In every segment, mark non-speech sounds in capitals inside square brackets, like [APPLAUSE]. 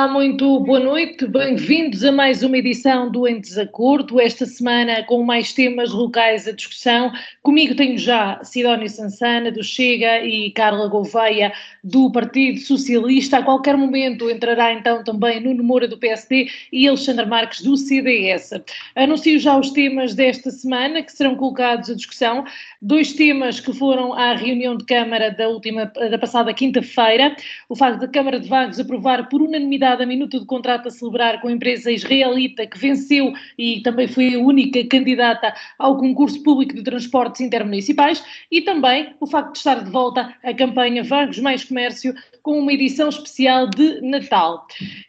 Olá, muito boa noite, bem-vindos a mais uma edição do Em Desacordo, esta semana com mais temas locais à discussão. Comigo tenho já Sidónio Sansana, do Chega, e Carla Gouveia, do Partido Socialista. A qualquer momento entrará então também Nuno Moura, do PSD, e Alexandre Marques, do CDS. Anuncio já os temas desta semana que serão colocados à discussão. Dois temas que foram à reunião de Câmara da, última, da passada quinta-feira. O facto da Câmara de Vagos aprovar por unanimidade unanimidade a minuta de contrato a celebrar com a empresa israelita que venceu e também foi a única candidata ao concurso público de transportes intermunicipais e também o facto de estar de volta a campanha Vagos Mais Comércio com uma edição especial de Natal.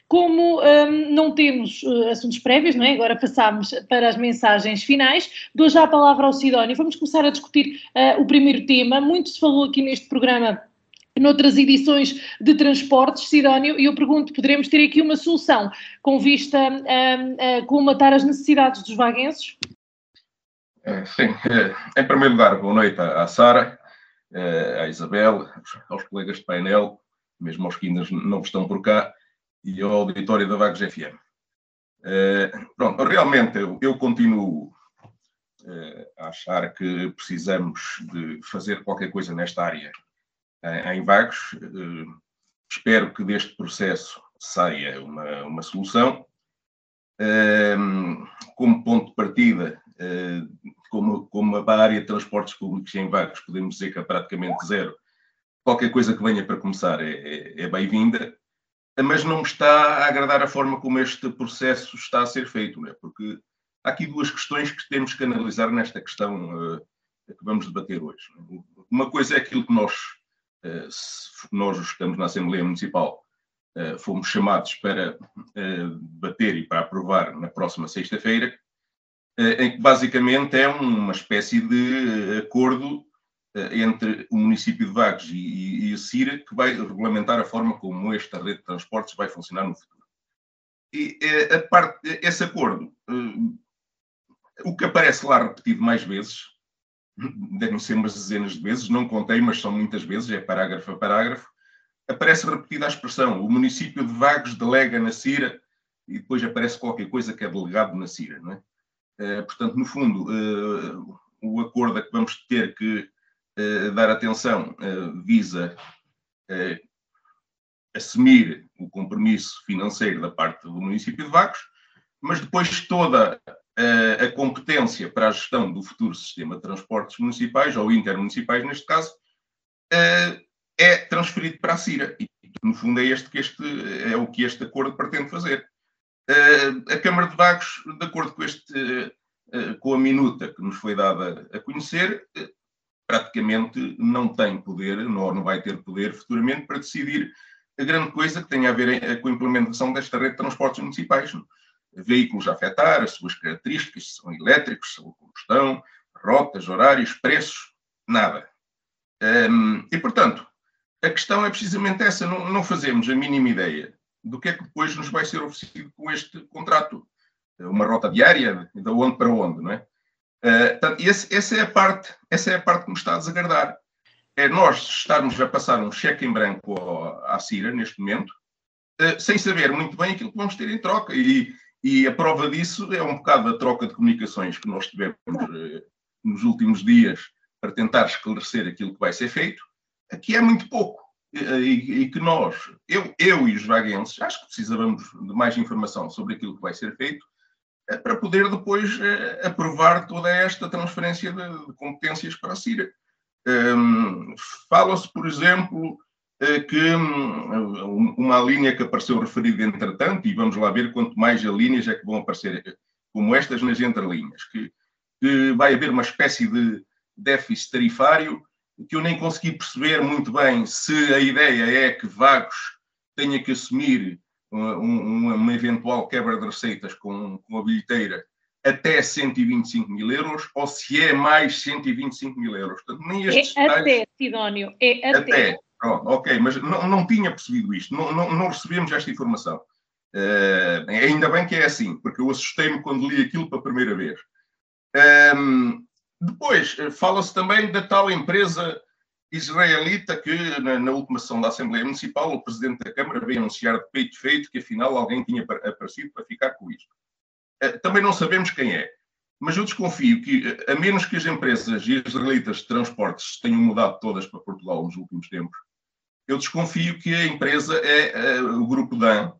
Como hum, não temos uh, assuntos prévios, não é? agora passamos para as mensagens finais, dou já a palavra ao Sidónio. Vamos começar a discutir uh, o primeiro tema. Muito se falou aqui neste programa noutras edições de transportes, Sidónio, e eu pergunto, poderemos ter aqui uma solução com vista a, a colmatar as necessidades dos vaguenses? É, sim, é, em primeiro lugar, boa noite à, Sara, é, à Isabel, aos colegas de painel, mesmo aos que ainda não estão por cá, e ao auditório da Vagos FM. pronto, realmente eu, eu continuo a achar que precisamos de fazer qualquer coisa nesta área em Vagos. Eh, espero que deste processo saia uma, uma solução. Ehm, como ponto de partida, eh, como, como a área de transportes públicos em Vagos, podemos dizer que é praticamente zero. Qualquer coisa que venha para começar é, é, é bem-vinda, mas não me está a agradar a forma como este processo está a ser feito, é? porque há aqui duas questões que temos que analisar nesta questão uh, que vamos debater hoje. Uma coisa é aquilo que nós eh, nós estamos na Assembleia Municipal, eh, fomos chamados para eh, debater e para aprovar na próxima sexta-feira, em que basicamente é uma espécie de acordo entre o município de Vagos e, e, a CIRA que vai regulamentar a forma como esta rede de transportes vai funcionar no futuro. E a parte, esse acordo, o que aparece lá repetido mais vezes, devem ser umas dezenas de vezes, não contei, mas são muitas vezes, é parágrafo a parágrafo, aparece repetida a expressão, o município de Vagos delega na CIRA, e depois aparece qualquer coisa que é delegado na CIRA, não é? Uh, portanto, no fundo, uh, o acordo a que vamos ter que uh, dar atenção visa assumir o compromisso financeiro da parte do município de Vagos, mas depois toda a competência para a gestão do futuro sistema de transportes municipais, ou intermunicipais neste caso, é transferido para a CIRA. E, no fundo, é, este que este, é o que este acordo pretende fazer. A Câmara de Vagos, de acordo com, este, com a minuta que nos foi dada a conhecer, praticamente não tem poder, não, não vai ter poder futuramente para decidir a grande coisa que tem a ver com a implementação desta rede de transportes municipais veículos a afetar, as suas características, se são elétricos, se são combustão, rotas, horários, preços, nada. Um, e, portanto, a questão é precisamente essa, não, não fazemos a mínima ideia do que é que depois nos vai ser oferecido com este contrato. Uma rota diária, de onde para onde, não é? Uh, portanto, esse, essa, é a parte, essa é a parte que me está a desagradar. É nós estarmos a passar um cheque em branco à CIRA, neste momento, uh, sem saber muito bem aquilo que vamos ter em troca. E, e a prova disso é um bocado a troca de comunicações que nós tivemos eh, nos últimos dias para tentar esclarecer aquilo que vai ser feito, que é muito pouco. E, e, que nós, eu, eu e os vaguenses, acho que precisávamos de mais informação sobre aquilo que vai ser feito eh, para poder depois eh, aprovar toda esta transferência de, de competências para a CIRA. Um, Fala-se, por exemplo, eh, que hum, uma linha que apareceu referida entretanto, e vamos lá ver quanto mais linhas é que vão aparecer eh, como estas nas entrelinhas, que, que vai haver uma espécie de déficit tarifário que eu nem consegui perceber muito bem se a ideia é que Vagos tenha que assumir uma, uma, uma eventual quebra de receitas com, com a bilheteira até 125 mil euros ou se é mais 125 mil euros. Portanto, nem estes é detalhes... até, Sidónio, é até. até. Ok, mas não, não tinha percebido isto, não, não, não recebemos esta informação. Uh, ainda bem que é assim, porque eu assustei-me quando li aquilo pela primeira vez. Um, ehm, depois, eh, fala-se também da tal empresa israelita que, na, na, última sessão da Assembleia Municipal, o Presidente da Câmara veio anunciar de peito feito que, afinal, alguém tinha aparecido para ficar com isto. Uh, também não sabemos quem é, mas eu desconfio que, a menos que as empresas israelitas de transportes tenham mudado todas para Portugal nos últimos tempos, eu desconfio que a empresa é uh, o Grupo DAN,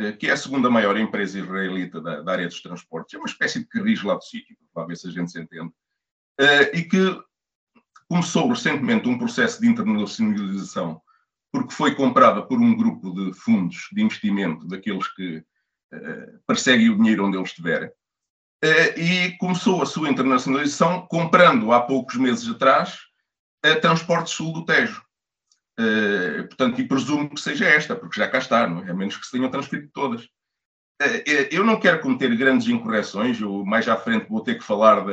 uh, que é a segunda maior empresa israelita da, da, área dos transportes. É uma espécie de carris lá do sítio, para ver se a gente se entende. Uh, e que começou recentemente um processo de internacionalização porque foi comprada por um grupo de fundos de investimento daqueles que perseguem o dinheiro onde ele estiver. e começou a sua internacionalização comprando há poucos meses atrás a Transporte Sul do Tejo. Uh, portanto, e presumo que seja esta, porque já cá está, não é? A menos que se tenham transferido todas. Uh, eu não quero cometer grandes incorreções, eu mais à frente vou ter que falar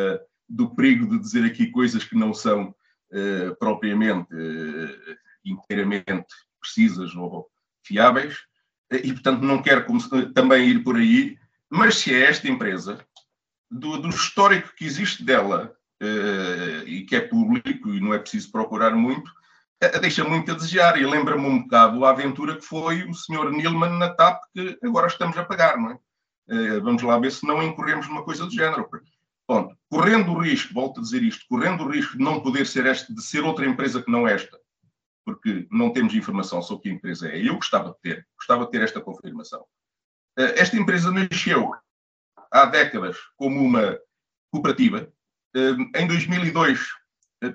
do perigo de dizer aqui coisas que não são uh, propriamente inteiramente precisas ou fiáveis, e portanto não quero também ir por aí, mas se é esta empresa, do, do histórico que existe dela, e que é público e não é preciso procurar muito, deixa muito a desejar e lembra-me um bocado a aventura que foi o Sr. Nilman na TAP, que agora estamos a pagar, não é? Eh, vamos lá ver se não incorremos numa coisa do género. Ponto. Correndo o risco, volto a dizer isto, correndo o risco de não poder ser esta, de ser outra empresa que não esta, porque não temos informação sobre que empresa é. Eu gostava de ter, gostava de ter esta confirmação. Eh, esta empresa nasceu há décadas como uma cooperativa. Eh, em 2002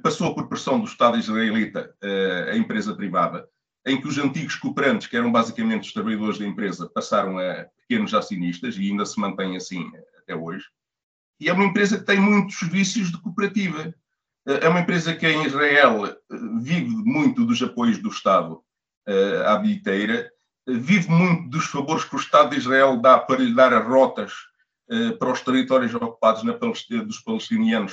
passou por pressão do Estado israelita eh, a empresa privada, em que os antigos cooperantes, que eram basicamente os trabalhadores da empresa, passaram a pequenos acionistas e ainda se mantém assim até hoje. E é uma empresa que tem muitos vícios de cooperativa. Eh, é uma empresa que em Israel eh, vive muito dos apoios do Estado à bilheteira, vive muito dos favores que o Estado de Israel dá para lhe dar as rotas para os territórios ocupados na dos palestinianos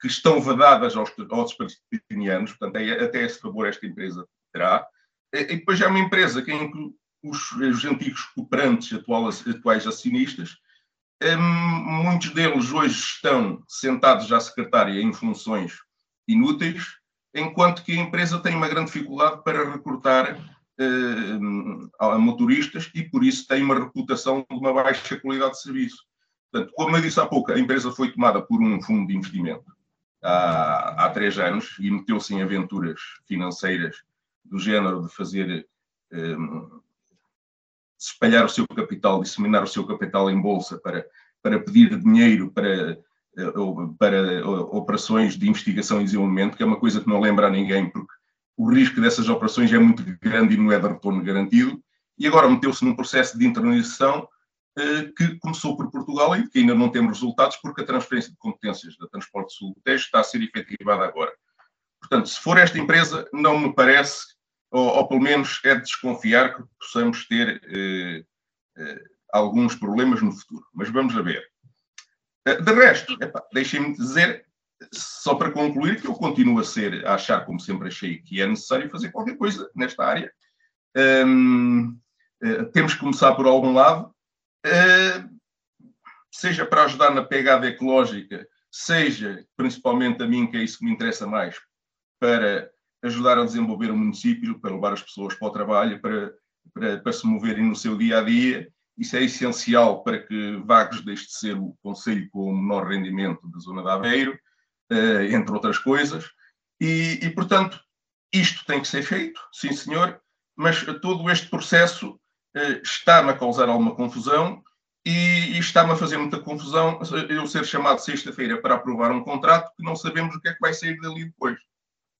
que estão vedadas aos, aos palestinianos, portanto, é, até esse favor esta empresa terá. E depois é uma empresa que, que os, os antigos cooperantes, atuais, atuais acionistas, hum, muitos deles hoje estão sentados à secretária em funções inúteis, enquanto que a empresa tem uma grande dificuldade para recrutar hum, motoristas e, por isso, tem uma reputação de uma baixa qualidade de serviço. Portanto, como eu disse há pouco, a empresa foi tomada por um fundo de investimento há, há três anos e meteu-se em aventuras financeiras do género de fazer um, espalhar o seu capital, disseminar o seu capital em bolsa para, para pedir dinheiro para, eh, para operações de investigação e desenvolvimento, que é uma coisa que não lembra a ninguém, porque o risco dessas operações é muito grande e não é de retorno garantido. E agora meteu-se num processo de internalização que começou por Portugal e que ainda não temos resultados, porque a transferência de competências da Transporte Sul está a ser efetivada agora. Portanto, se for esta empresa, não me parece, ou, ou pelo menos é de desconfiar que possamos ter eh, eh, alguns problemas no futuro. Mas vamos a ver. Eh, de resto, deixem-me dizer, só para concluir, que eu continuo a ser, a achar, como sempre achei, que é necessário fazer qualquer coisa nesta área. Um, uh, temos que começar por algum lado eh, seja para ajudar na pegada ecológica, seja, principalmente a mim, que é isso que me interessa mais, para ajudar a desenvolver o município, para levar as pessoas para o trabalho, para, para, para se moverem no seu dia a dia. Isso é essencial para que Vagos deixe de ser o conselho com o menor rendimento da zona de Aveiro, eh, entre outras coisas. E, e, portanto, isto tem que ser feito, sim senhor, mas todo este processo eh, está-me a causar alguma confusão e, e está-me a fazer muita confusão eu ser chamado sexta-feira para aprovar um contrato que não sabemos o que é que vai sair dali depois.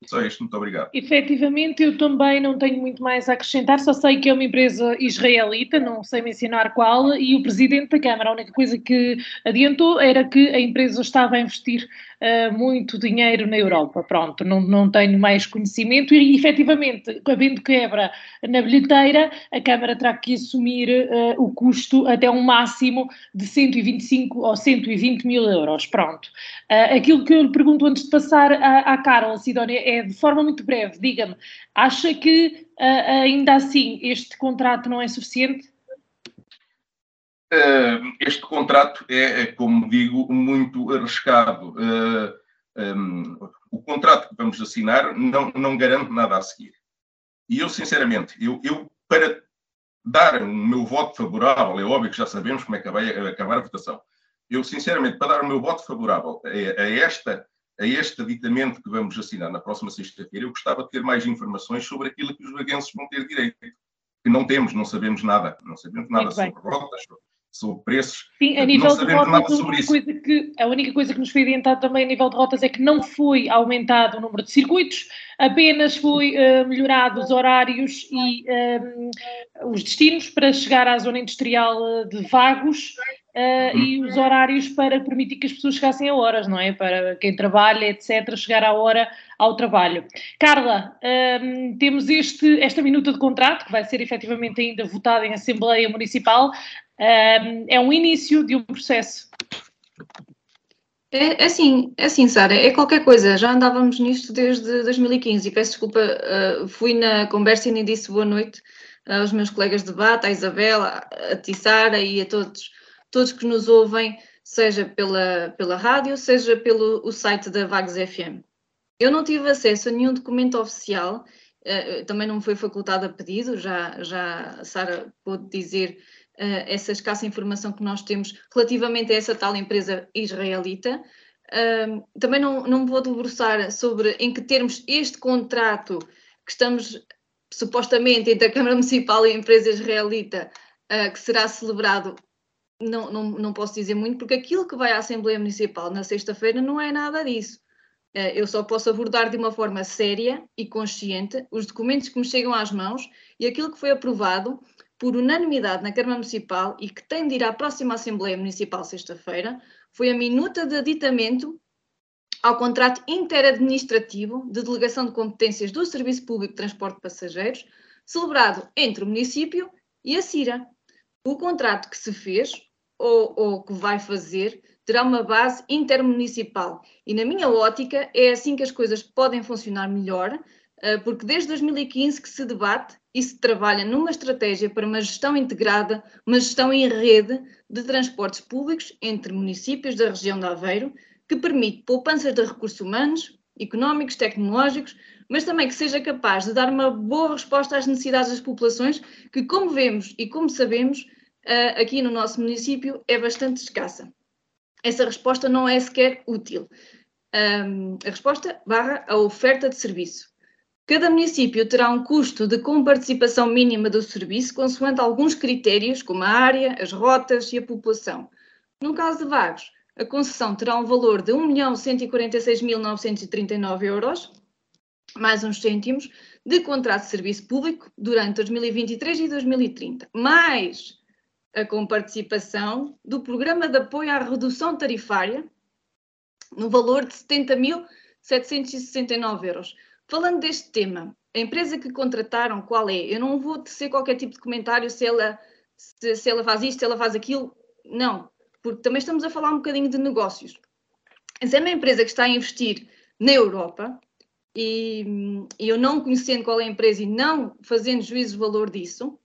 Só isto, muito obrigado. Efetivamente, eu também não tenho muito mais a acrescentar, só sei que é uma empresa israelita, não sei mencionar qual, e o presidente da Câmara, a única coisa que adiantou era que a empresa estava a investir uh, muito dinheiro na Europa. Pronto, não, não tenho mais conhecimento e, efetivamente, havendo quebra na bilheteira, a Câmara terá que assumir uh, o custo até um máximo de 125 ou 120 mil euros. Pronto. Uh, aquilo que eu lhe pergunto antes de passar à, à Carol, Sidónia, é de forma muito breve, diga-me, acha que ainda assim este contrato não é suficiente? Este contrato é, é, como digo, muito arriscado. Um, o contrato que vamos assinar não, não garante nada a seguir. E eu, sinceramente, eu, eu, para dar o meu voto favorável, é óbvio que já sabemos como é que vai acabar a votação, eu, sinceramente, para dar o meu voto favorável a, a esta, a este aditamento que vamos assinar na próxima sexta-feira, eu gostava de ter mais informações sobre aquilo que os vaguenses vão ter direito. Que não temos, não sabemos nada. Não sabemos nada sobre rotas, sobre preços. Sim, a nível de rotas, a única, coisa que, a única coisa que nos foi adiantado também a nível de rotas é que não foi aumentado o número de circuitos, apenas foi uh, melhorado os horários e um, eh, os destinos para chegar à zona industrial eh, de Vagos uh, e os horários para permitir que as pessoas chegassem a horas, não é? Para quem trabalha, etc., chegar à hora ao trabalho. Carla, um, temos este, esta minuta de contrato, que vai ser efetivamente ainda votada em Assembleia Municipal, é um início de um processo. É, é assim, é assim, Sara, é qualquer coisa. Já andávamos nisto desde 2015 e peço desculpa, uh, fui na conversa e nem disse boa noite aos meus colegas de debate, à Isabela, a Tissara e a todos, todos que nos ouvem, seja pela, pela rádio, seja pelo o site da Vagos FM. Eu não tive acesso a nenhum documento oficial, uh, também não me foi facultado a pedido, já, já a Sara pôde dizer essa escassa informação que nós temos relativamente a essa tal empresa israelita. Também não, não vou debruçar sobre em que termos este contrato que estamos supostamente entre a Câmara Municipal e a empresa israelita, uh, que será celebrado, não, não, não posso dizer muito, porque aquilo que vai à Assembleia Municipal na sexta-feira não é nada disso. Uh, eu só posso abordar de uma forma séria e consciente os documentos que me chegam às mãos e aquilo que foi aprovado por unanimidade na Câmara Municipal e que tem de ir à próxima Assembleia Municipal sexta-feira, foi a minuta de aditamento ao contrato interadministrativo de delegação de competências do Serviço Público de Transporte de Passageiros, celebrado entre o município e a CIRA. O contrato que se fez, ou, ou que vai fazer, terá uma base intermunicipal. E, na minha ótica, é assim que as coisas podem funcionar melhor, porque desde 2015 que se debate e se trabalha numa estratégia para uma gestão integrada, uma gestão em rede de transportes públicos entre municípios da região de Aveiro, que permite poupanças de recursos humanos, económicos, tecnológicos, mas também que seja capaz de dar uma boa resposta às necessidades das populações, que, como vemos e como sabemos, eh, aqui no nosso município é bastante escassa. Essa resposta não é sequer útil. a resposta barra a oferta de serviço. Cada município terá um custo de comparticipação mínima do serviço, consoante alguns critérios, como a área, as rotas e a população. No caso de Vagos, a concessão terá um valor de 1.146.939 euros, mais uns cêntimos, de contrato de serviço público durante 2023 e 2030, mais a comparticipação do Programa de Apoio à Redução Tarifária, no valor de 70.769 euros. Falando deste tema, a empresa que contrataram, qual é? Eu não vou tecer qualquer tipo de comentário se ela, se, se ela faz isto, se ela faz aquilo. Não, porque também estamos a falar um bocadinho de negócios. Essa é uma empresa que está a investir na Europa e, e eu não conhecendo qual é a empresa e não fazendo juízo de valor disso,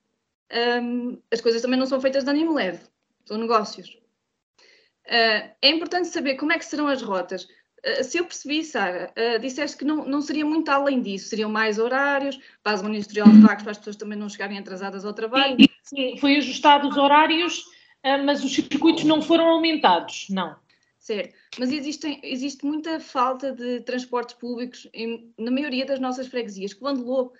um, as coisas também não são feitas de ânimo leve, são negócios. Uh, é importante saber como é que serão as rotas. Eh, se eu percebi, Sara, uh, disseste que não, não seria muito além disso, seriam mais horários, para a zona industrial de vagos, para as pessoas também não chegarem atrasadas ao trabalho. Sim, sim foi ajustado os horários, uh, mas os circuitos não foram aumentados, não. Certo, mas existe, existe muita falta de transportes públicos em, na maioria das nossas freguesias, que vão de Lobo,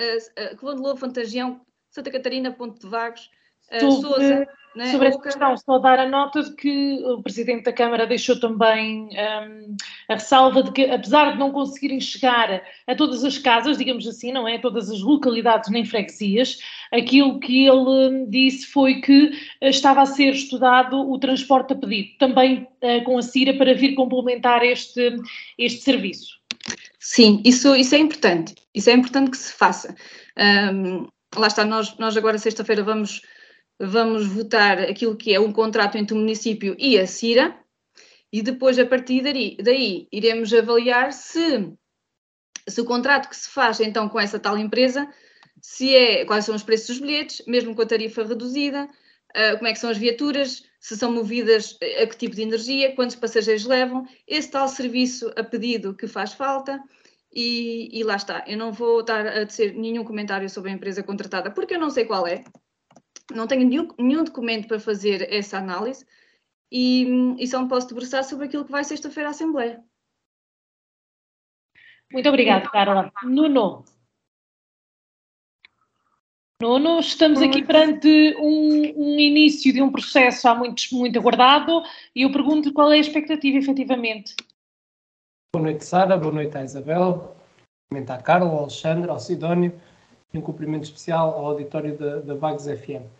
uh, de Lobo, Fantagião, Santa Catarina, Ponte de Vagos, uh, Sousa né? Sobre esta questão, só dar a nota de que o Presidente da Câmara deixou também um, a ressalva de que, apesar de não conseguirem chegar a todas as casas, digamos assim, não é? A todas as localidades nem freguesias, aquilo que ele hum, disse foi que eh, estava a ser estudado o transporte a pedido, também uh, com a CIRA, para vir complementar este, este serviço. Sim, isso, isso é importante. Isso é importante que se faça. Um, lá está, nós, nós agora, sexta-feira, vamos vamos votar aquilo que é um contrato entre o município e a CIRA, e depois, a partir daí, daí iremos avaliar se, se o contrato que se faz então com essa tal empresa, se é, quais são os preços dos bilhetes, mesmo com a tarifa reduzida, uh, como é que são as viaturas, se são movidas a que tipo de energia, quantos passageiros levam, esse tal serviço a pedido que faz falta. E, e lá está, eu não vou estar a dizer nenhum comentário sobre a empresa contratada, porque eu não sei qual é, não tenho nenhum, nenhum documento para fazer essa análise e, e só me posso debruçar sobre aquilo que vai sexta-feira à Assembleia. Muito obrigada, Carla. Nuno. Nuno, estamos aqui perante um, um, início de um processo há muito, muito aguardado e eu pergunto qual é a expectativa, efetivamente. Boa noite, Sara. Boa noite à Isabel. Boa à Carla, ao Alexandre, ao Sidónio e um cumprimento especial ao auditório da, da Vagos FM.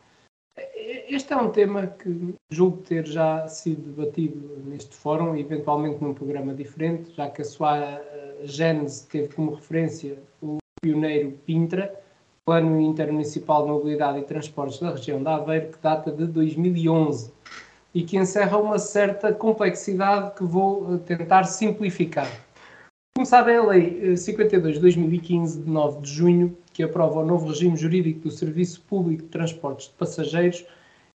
Este é um tema que julgo ter já sido debatido neste fórum, eventualmente num programa diferente, já que a sua eh, gênese teve como referência o pioneiro Pintra, Plano Intermunicipal de Mobilidade e Transportes da região da Aveiro, que data de 2011 e que encerra uma certa complexidade que vou eh, tentar simplificar. Sabem, a Lei 52 de 2015, de 9 de junho, que aprova o novo regime jurídico do Serviço Público de Transportes de Passageiros,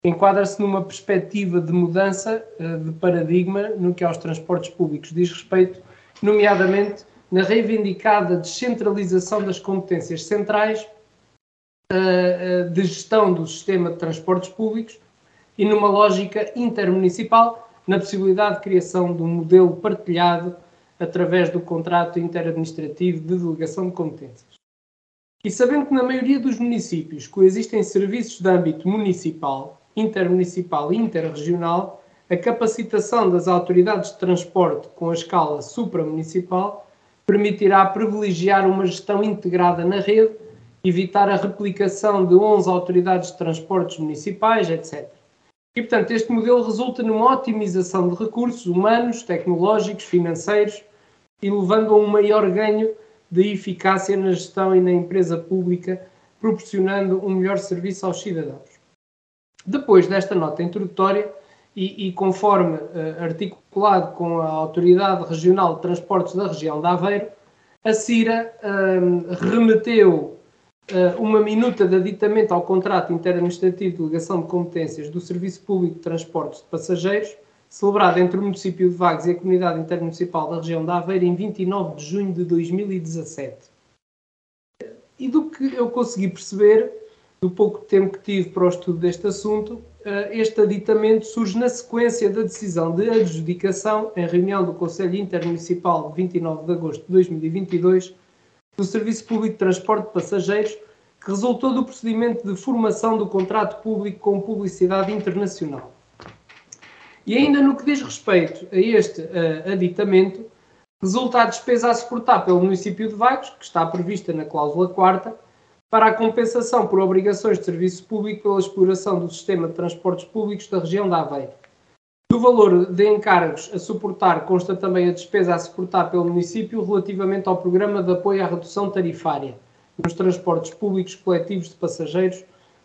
enquadra-se numa perspectiva de mudança uh, de paradigma no que aos transportes públicos diz respeito, nomeadamente na reivindicada descentralização das competências centrais uh, uh, de gestão do sistema de transportes públicos e numa lógica intermunicipal na possibilidade de criação de um modelo partilhado através do contrato interadministrativo de delegação de competências. E sabendo que na maioria dos municípios coexistem serviços de âmbito municipal, intermunicipal e interregional, a capacitação das autoridades de transporte com a escala supramunicipal permitirá privilegiar uma gestão integrada na rede, evitar a replicação de 11 autoridades de transportes municipais, etc. E, portanto, este modelo resulta numa otimização de recursos humanos, tecnológicos, financeiros e levando a um maior ganho de eficácia na gestão e na empresa pública, proporcionando um melhor serviço aos cidadãos. Depois desta nota introdutória, e, e conforme uh, articulado com a Autoridade Regional de Transportes da região de Aveiro, a CIRA uh, remeteu uh, uma minuta de aditamento ao contrato interadministrativo de delegação de competências do Serviço Público de Transportes de Passageiros, celebrado entre o município de Vagos e a Comunidade Intermunicipal da região de Aveiro em 29 de junho de 2017. E do que eu consegui perceber, do pouco tempo que tive para o estudo deste assunto, eh, este aditamento surge na sequência da decisão de adjudicação, em reunião do Conselho Intermunicipal de 29 de agosto de 2022, do Serviço Público de Transporte de Passageiros, que resultou do procedimento de formação do contrato público com publicidade internacional. E ainda no que diz respeito a este uh, aditamento, resulta a despesa a suportar pelo município de Vagos, que está prevista na cláusula quarta, para a compensação por obrigações de serviço público pela exploração do sistema de transportes públicos da região da Aveiro. Do valor de encargos a suportar consta também a despesa a suportar pelo município relativamente ao programa de apoio à redução tarifária nos transportes públicos coletivos de passageiros,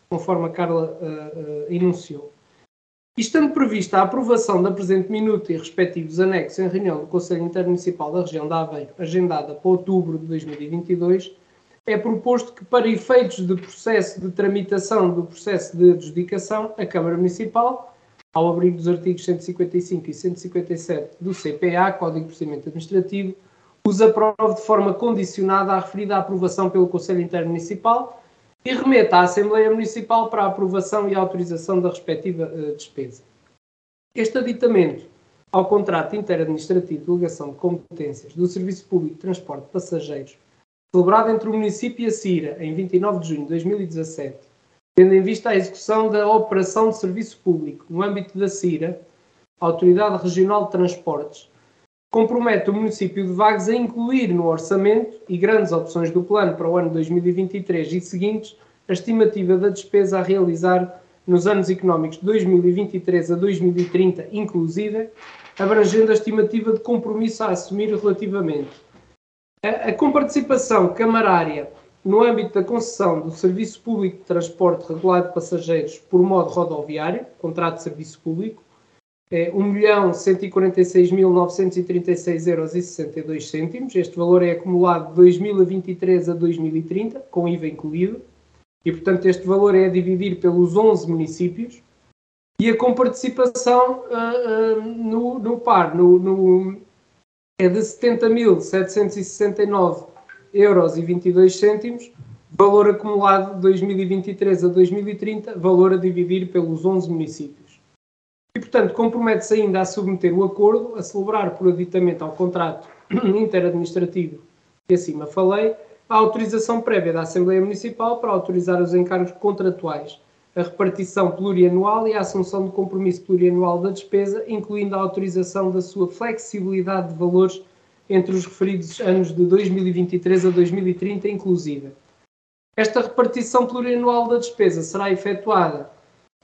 conforme a Carla uh, uh, enunciou. Estando prevista a aprovação da presente minuta e respectivos anexos em reunião do Conselho Intermunicipal da região da Aveiro, agendada para outubro de 2022, é proposto que, para efeitos de processo de tramitação do processo de adjudicação, a Câmara Municipal, ao abrigo dos artigos 155 e 157 do CPA, Código de Procedimento Administrativo, os aprove de forma condicionada à referida aprovação pelo Conselho Intermunicipal e remeta à Assembleia Municipal para a aprovação e autorização da respectiva uh, despesa. Este aditamento ao contrato interadministrativo de delegação de competências do Serviço Público de Transporte de Passageiros, celebrado entre o município e a CIRA em 29 de junho de 2017, tendo em vista a execução da operação de serviço público no âmbito da CIRA, Autoridade Regional de Transportes, compromete o município de Vagos a incluir no orçamento e grandes opções do plano para o ano 2023 e seguintes a estimativa da despesa a realizar nos anos económicos de 2023 a 2030, inclusive, abrangendo a estimativa de compromisso a assumir relativamente a, comparticipação camarária no âmbito da concessão do Serviço Público de Transporte Regulado de Passageiros por modo rodoviário, contrato de serviço público, é 1.146.936,62 euros. Este valor é acumulado de 2023 a 2030, com IVA incluído, e portanto este valor é a dividir pelos 11 municípios, e a comparticipação uh, uh, no, no, par no, no, é de 70.769 euros e 22 cêntimos, valor acumulado de 2023 a 2030, valor a dividir pelos 11 municípios. E, portanto, compromete-se ainda a submeter o acordo, a celebrar por aditamento ao contrato [CLEARS THROAT] interadministrativo que acima falei, a autorização prévia da Assembleia Municipal para autorizar os encargos contratuais, a repartição plurianual e a assunção de compromisso plurianual da despesa, incluindo a autorização da sua flexibilidade de valores entre os referidos anos de 2023 a 2030, inclusive. Esta repartição plurianual da despesa será efetuada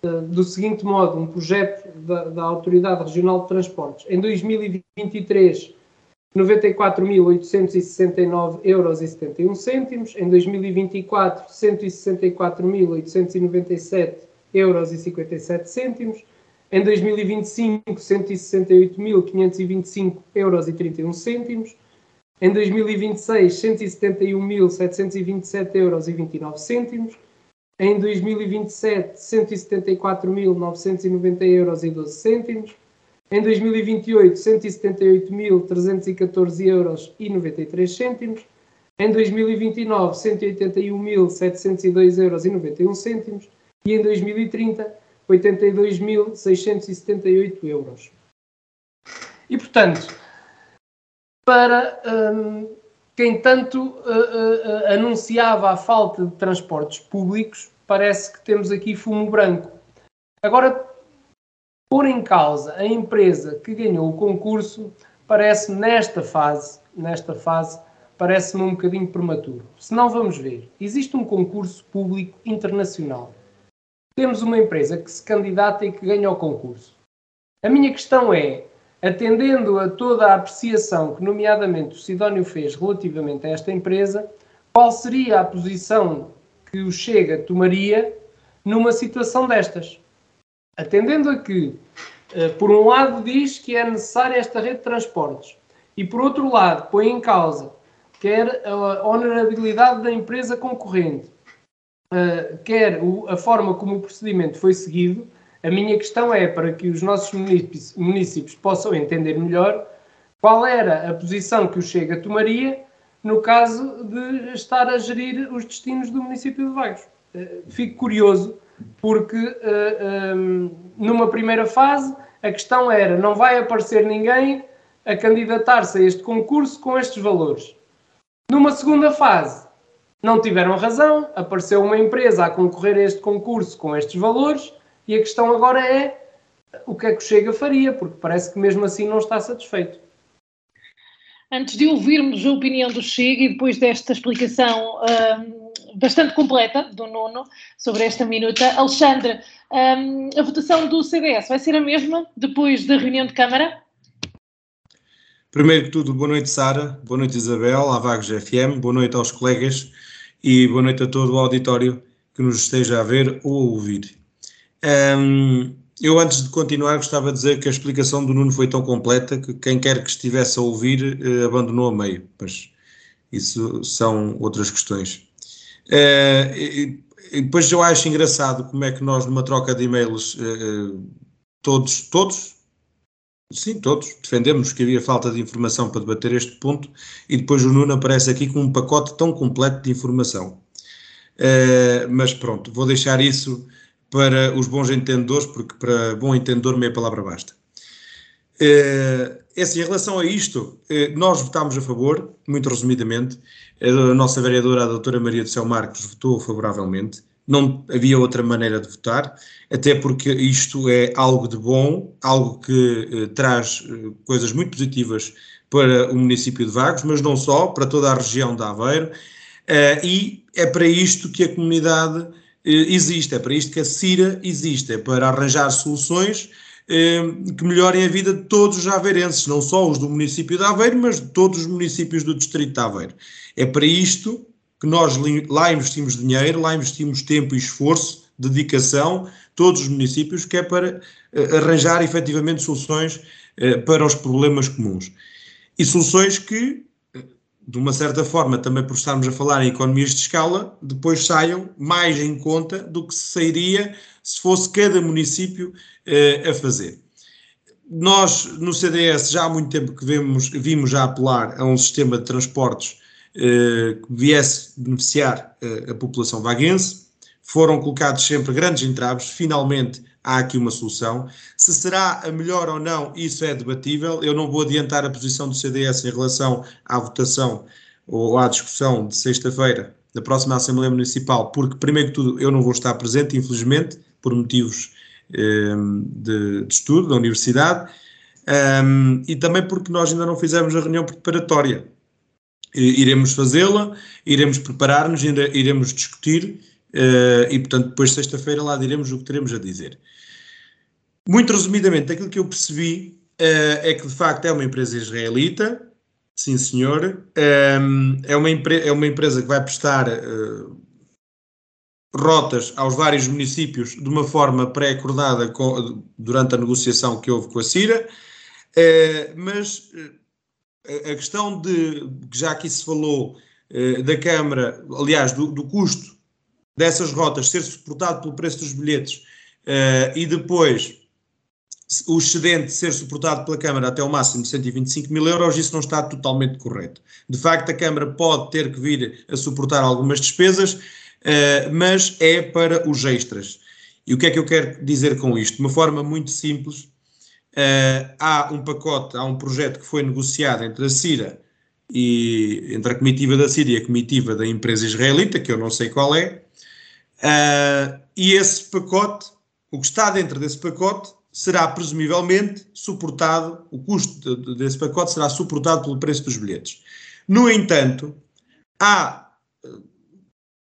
uh, do seguinte modo: um projeto da, da Autoridade Regional de Transportes. Em 2023, 94.869 euros e 71 cêntimos, em 2024 164.897 euros e 57 cêntimos, em 2025 168.525 euros e 31 cêntimos, em 2026 171.727 euros e 29 cêntimos, em 2027 174.990 euros e 12 cêntimos, em 2028, 178.314 euros e 93 cêntimos. Em 2029, 181.702 euros e 91 cêntimos. E em 2030, 82.678 euros. E, portanto, para um, quem tanto uh, uh, anunciava a falta de transportes públicos, parece que temos aqui fumo branco. Agora, Pôr em causa a empresa que ganhou o concurso parece nesta fase, nesta fase, parece-me um bocadinho prematuro. Se não vamos ver, existe um concurso público internacional. Temos uma empresa que se candidata e que ganha o concurso. A minha questão é, atendendo a toda a apreciação que nomeadamente o Sidónio fez relativamente a esta empresa, qual seria a posição que o Chega tomaria numa situação destas? Atendendo a que, eh, por um lado, diz que é necessária esta rede de transportes e, por outro lado, põe em causa quer a honorabilidade da empresa concorrente, eh, quer a forma como o procedimento foi seguido, a minha questão é para que os nossos municípios, possam entender melhor qual era a posição que o Chega tomaria no caso de estar a gerir os destinos do município de Vagos. Eh, fico curioso porque uh, eh, um, ehm, numa primeira fase a questão era não vai aparecer ninguém a candidatar-se a este concurso com estes valores. Numa segunda fase, não tiveram razão, apareceu uma empresa a concorrer a este concurso com estes valores e a questão agora é o que é que o Chega faria, porque parece que mesmo assim não está satisfeito. Antes de ouvirmos a opinião do Chega e depois desta explicação um, bastante completa do Nuno sobre esta minuta, Alexandre, um, a votação do CDS vai ser a mesma depois da reunião de Câmara? Primeiro que tudo, boa noite Sara, boa noite Isabel, à Vagos FM, boa noite aos colegas e boa noite a todo o auditório que nos esteja a ver ou a ouvir. Um, eu, antes de continuar, gostava de dizer que a explicação do Nuno foi tão completa que quem quer que estivesse a ouvir eh, abandonou a meio, mas isso são outras questões. Eh, e, e depois eu acho engraçado como é que nós, numa troca de e-mails, eh, todos, todos, sim, todos, defendemos que havia falta de informação para debater este ponto e depois o Nuno aparece aqui com um pacote tão completo de informação. mas pronto, vou deixar isso para os bons entendedores, porque para bom entendedor meia palavra basta. É, assim, em relação a isto, eh, nós votámos a favor, muito resumidamente. A nossa vereadora, a doutora Maria do Céu Marcos, votou favoravelmente. não havia outra maneira de votar, até porque isto é algo de bom, algo que eh, traz eh, coisas muito positivas para o município de Vagos, mas não só, para toda a região de Aveiro, e é para isto que a comunidade existe, é para isto que a CIRA existe, é para arranjar soluções que melhorem a vida de todos os aveirenses, não só os do município de Aveiro, mas de todos os municípios do distrito de Aveiro. É para isto que nós lá investimos dinheiro, lá investimos tempo e esforço, dedicação, todos os municípios, que é para arranjar efetivamente soluções para os problemas comuns e soluções que, de uma certa forma, também por estarmos a falar em economias de escala, depois saiam mais em conta do que se sairia se fosse cada município eh, a fazer. Nós, no CDS, já há muito tempo que vemos, vimos já apelar a um sistema de transportes eh, que viesse beneficiar eh, a população vaguense. Foram colocados sempre grandes entraves, finalmente há aqui uma solução. Se será a melhor ou não, isso é debatível. Eu não vou adiantar a posição do CDS em relação à votação ou à discussão de sexta-feira da próxima Assembleia Municipal, porque, primeiro que tudo, eu não vou estar presente, infelizmente, por motivos um, de, de, estudo da universidade, um, e também porque nós ainda não fizemos a reunião preparatória. Iremos fazê-la, iremos preparar-nos, iremos discutir uh, e, portanto, depois sexta-feira lá diremos o que teremos a dizer. Muito resumidamente, aquilo que eu percebi uh, é que de facto é uma empresa israelita, sim senhor, um, é, uma é uma empresa que vai prestar uh, rotas aos vários municípios de uma forma pré-acordada durante a negociação que houve com a CIRA, uh, mas a questão de, já aqui se falou, da Câmara, aliás, do, do custo dessas rotas ser suportado pelo preço dos bilhetes e depois o excedente ser suportado pela Câmara até o máximo de 125 mil euros, isso não está totalmente correto. De facto, a Câmara pode ter que vir a suportar algumas despesas, uh, mas é para os extras. E o que é que eu quero dizer com isto? De uma forma muito simples, uh, há um pacote, há um projeto que foi negociado entre a CIRA e entre a comitiva da CIRA e a comitiva da empresa israelita, que eu não sei qual é, uh, e esse pacote, o que está dentro desse pacote, será presumivelmente suportado, o custo desse pacote será suportado pelo preço dos bilhetes. No entanto, há eh,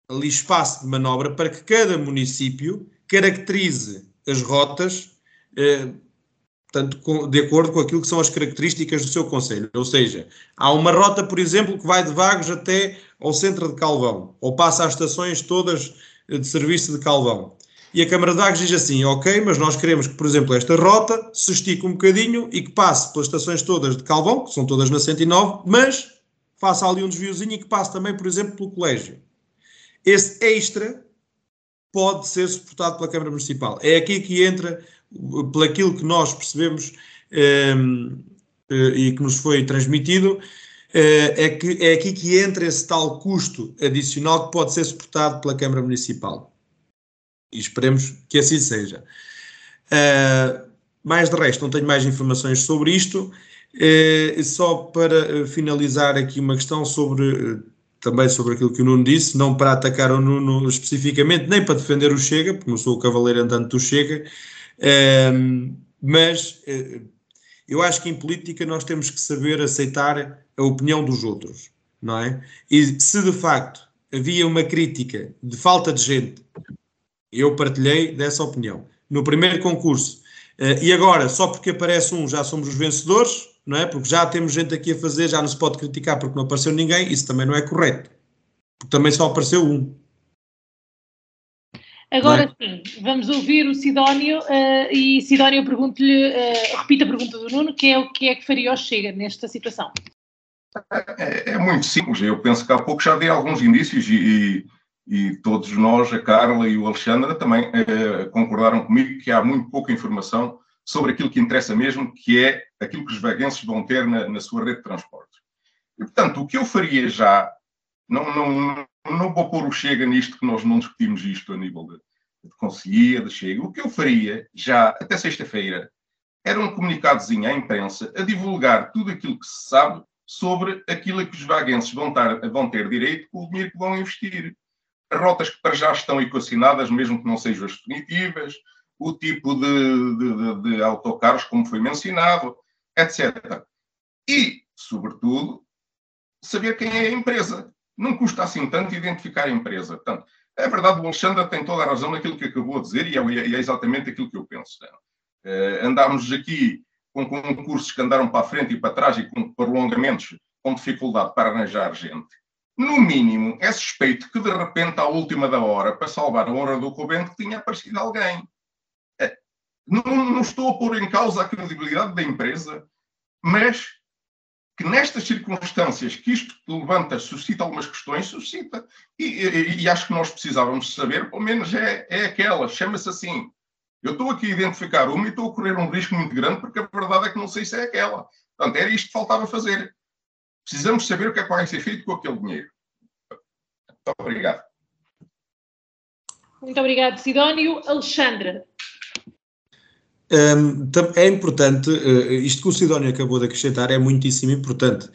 ali espaço de manobra para que cada município caracterize as rotas eh, portanto, de acordo com aquilo que são as características do seu conselho. Ou seja, há uma rota, por exemplo, que vai de Vagos até ao centro de Calvão, ou passa às estações todas de serviço de Calvão. E a Câmara de Vagos diz assim: ok, mas nós queremos que, por exemplo, esta rota se estique um bocadinho e que passe pelas estações todas de Calvão, que são todas na 109, mas faça ali um desviozinho e que passe também, por exemplo, pelo colégio. Esse extra pode ser suportado pela Câmara Municipal. É aqui que entra, pelo aquilo que nós percebemos um, eh, e que nos foi transmitido, eh, é, que, é aqui que entra esse tal custo adicional que pode ser suportado pela Câmara Municipal e esperemos que assim seja. Uh, mais de resto, não tenho mais informações sobre isto. Uh, só para eh, finalizar aqui uma questão sobre também sobre aquilo que o Nuno disse, não para atacar o Nuno especificamente, nem para defender o Chega, porque não sou o cavaleiro andante do Chega, uh, mas eu acho que em política nós temos que saber aceitar a opinião dos outros, não é? E se de facto havia uma crítica de falta de gente eu partilhei dessa opinião. No primeiro concurso. Uh, e agora, só porque aparece um, já somos os vencedores, não é? Porque já temos gente aqui a fazer, já não se pode criticar porque não apareceu ninguém, isso também não é correto. Porque também só apareceu um. Agora é? sim, vamos ouvir o Sidónio uh, e Sidónio pergunto-lhe, uh, repita a pergunta do Nuno, que é o que é que faria o Chega nesta situação? É, é, muito simples, eu penso que há pouco já dei alguns indícios e, e todos nós, a Carla e o Alexandre, também eh, concordaram comigo que há muito pouca informação sobre aquilo que interessa mesmo, que é aquilo que os vaguenses vão ter na, na sua rede de transportes. E, portanto, o que eu faria já, não, não, não vou pôr o Chega nisto, que nós não discutimos isto a nível de, de de Chega. O que eu faria já, até sexta-feira, era um comunicadozinho à imprensa a divulgar tudo aquilo que se sabe sobre aquilo que os vaguenses vão, tar, vão ter direito com o dinheiro que vão investir. As rotas que para já estão equacionadas, mesmo que não sejam as definitivas, o tipo de, de, de, de autocarros, como foi mencionado, etc. E, sobretudo, saber quem é a empresa. Não custa assim tanto identificar a empresa. Portanto, é verdade, o Alexandre tem toda a razão naquilo que acabou de dizer e é, é exatamente aquilo que eu penso. Uh, andámos aqui com concursos que andaram para a frente e para trás e com prolongamentos com dificuldade para arranjar gente. No mínimo, é suspeito que de repente, à última da hora, para salvar a honra do convento, tinha aparecido alguém. É, não, não estou a pôr em causa a credibilidade da empresa, mas que nestas circunstâncias que isto levanta, suscita algumas questões, suscita. E, e, e, acho que nós precisávamos saber, pelo menos é, é aquela, chama-se assim. Eu estou aqui a identificar uma e estou a correr um risco muito grande, porque a verdade é que não sei se é aquela. Portanto, era isto que faltava fazer. Precisamos saber o que é que vai ser feito com aquele dinheiro. Muito obrigado. Muito obrigado, Sidónio. Alexandra. Um, é importante, uh, isto que o Sidónio acabou de acrescentar é muitíssimo importante,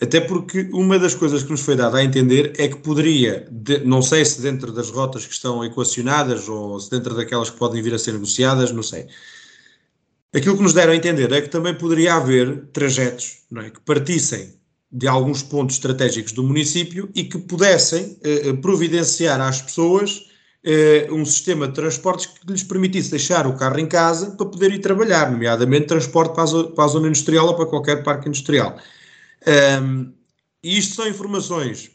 até porque uma das coisas que nos foi dada a entender é que poderia, de, não sei se dentro das rotas que estão equacionadas ou se dentro daquelas que podem vir a ser negociadas, não sei. Aquilo que nos deram a entender é que também poderia haver trajetos é, que partissem de alguns pontos estratégicos do município e que pudessem uh, providenciar às pessoas uh, um sistema de transportes que lhes permitisse deixar o carro em casa para poder ir trabalhar, nomeadamente transporte para a, zona, industrial ou para qualquer parque industrial. Um, e isto são informações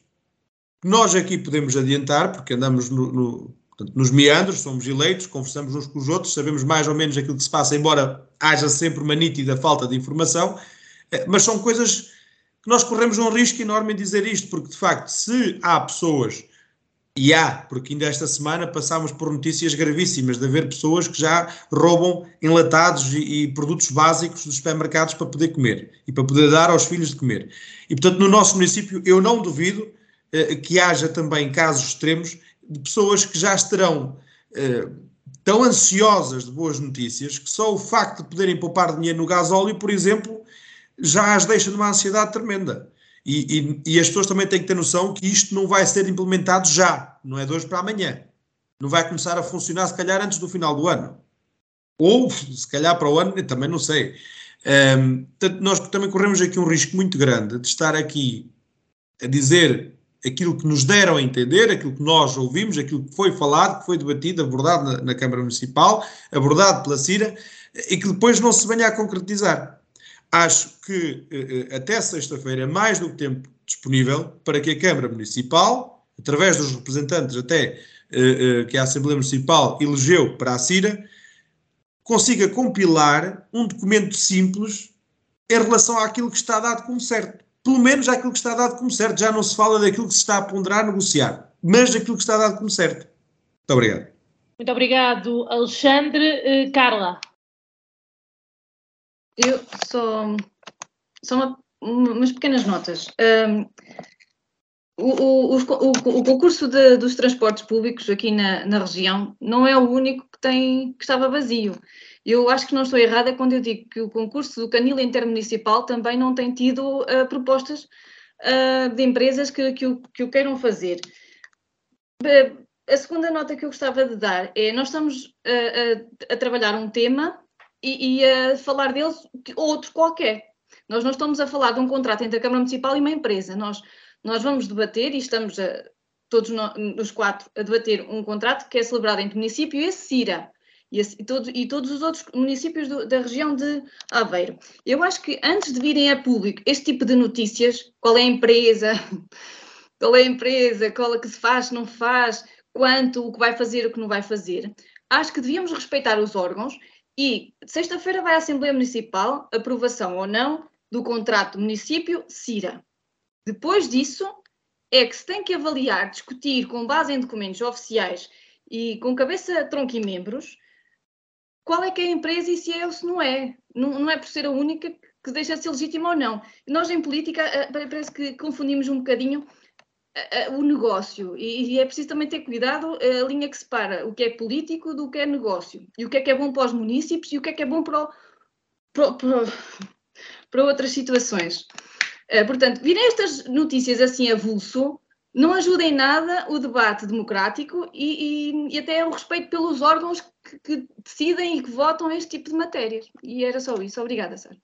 que nós aqui podemos adiantar, porque andamos no, no, nos meandros, somos eleitos, conversamos uns com os outros, sabemos mais ou menos aquilo que se passa, embora haja sempre uma nítida falta de informação, eh, mas são coisas nós corremos um risco enorme em dizer isto, porque de facto, se há pessoas, e há, porque ainda esta semana passámos por notícias gravíssimas de haver pessoas que já roubam enlatados e, e produtos básicos dos supermercados para poder comer e para poder dar aos filhos de comer. E portanto, no nosso município, eu não duvido eh, que haja também casos extremos de pessoas que já estarão eh, tão ansiosas de boas notícias que só o facto de poderem poupar dinheiro no gasóleo, por exemplo, já as deixa numa ansiedade tremenda. E, e, e, as pessoas também têm que ter noção que isto não vai ser implementado já, não é de hoje para amanhã. Não vai começar a funcionar, se calhar, antes do final do ano. Ou, se calhar, para o ano, também não sei. Um, nós também corremos aqui um risco muito grande de estar aqui a dizer aquilo que nos deram a entender, aquilo que nós ouvimos, aquilo que foi falado, que foi debatido, abordado na, na Câmara Municipal, abordado pela CIRA, e que depois não se venha a concretizar acho que eh, eh, até sexta-feira é mais do que tempo disponível para que a Câmara Municipal, através dos representantes até eh, que a Assembleia Municipal elegeu para a CIRA, consiga compilar um documento simples em relação àquilo que está dado como certo. Pelo menos àquilo que está dado como certo. Já não se fala daquilo que se está a ponderar, negociar, mas daquilo que está dado como certo. Muito obrigado. Muito obrigado, Alexandre. Carla. Eu só, só uma, umas pequenas notas. Um, o, o, o, o, concurso de, dos transportes públicos aqui na, na, região não é o único que, tem, que estava vazio. Eu acho que não estou errada quando eu digo que o concurso do Canil Intermunicipal também não tem tido uh, propostas uh, de empresas que, que, o, que o queiram fazer. A segunda nota que eu gostava de dar é: nós estamos a, a, a trabalhar um tema e, e a falar deles outro qualquer. Nós não estamos a falar de um contrato entre a Câmara Municipal e uma empresa. Nós, nós vamos debater e estamos a, todos no, os quatro a debater um contrato que é celebrado entre o município e a CIRA. E, e, todo, e, todos os outros municípios do, da região de Aveiro. Eu acho que antes de virem a público este tipo de notícias, qual é a empresa, [LAUGHS] qual é a empresa, qual é que se faz, não faz, quanto, o que vai fazer, o que não vai fazer, acho que devíamos respeitar os órgãos e sexta-feira vai à Assembleia Municipal, aprovação ou não do contrato município-CIRA. Depois disso, é que se tem que avaliar, discutir com base em documentos oficiais e com cabeça, tronco e membros, qual é que é a empresa e se é ou se não é. Não, não é por ser a única que deixa de ser legítima ou não. Nós, em política, parece que confundimos um bocadinho o negócio e, é preciso também ter cuidado a linha que separa o que é político do que é negócio e o que é que é bom para os municípios e o que é que é bom para, o, para, para, para outras situações. Uh, portanto, virem estas notícias assim avulso, não ajuda em nada o debate democrático e, e, e até o respeito pelos órgãos que, que, decidem e que votam este tipo de matérias. E era só isso. Obrigada, Sara.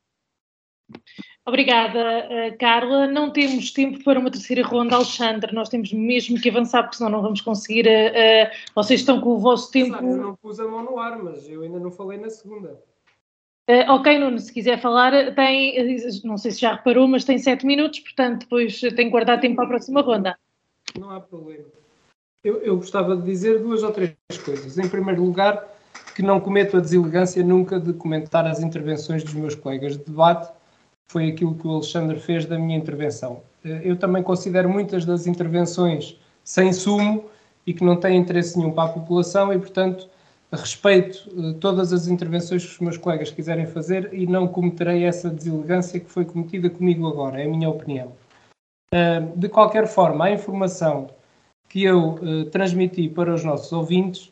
Obrigada, eh, Carla. Não temos tempo para uma terceira ronda, Alexandre. Nós temos mesmo que avançar, porque senão não vamos conseguir. Uh, vocês estão com o vosso tempo. Sabe, eu não pus a mão no ar, mas eu ainda não falei na segunda. Uh, ok, Nuno, se quiser falar, tem, não sei se já reparou, mas tem sete minutos, portanto, depois tem que guardar tempo para a próxima ronda. Não há problema. Eu, eu gostava de dizer duas ou três coisas. Em primeiro lugar, que não cometo a deselegância nunca de comentar as intervenções dos meus colegas de debate foi aquilo que o Alexandre fez da minha intervenção. Eh, eu também considero muitas das intervenções sem sumo e que não têm interesse nenhum para a população e, portanto, respeito eh, todas as intervenções que os meus colegas quiserem fazer e não cometerei essa deselegância que foi cometida comigo agora, é a minha opinião. Eh, de qualquer forma, a informação que eu transmiti para os nossos ouvintes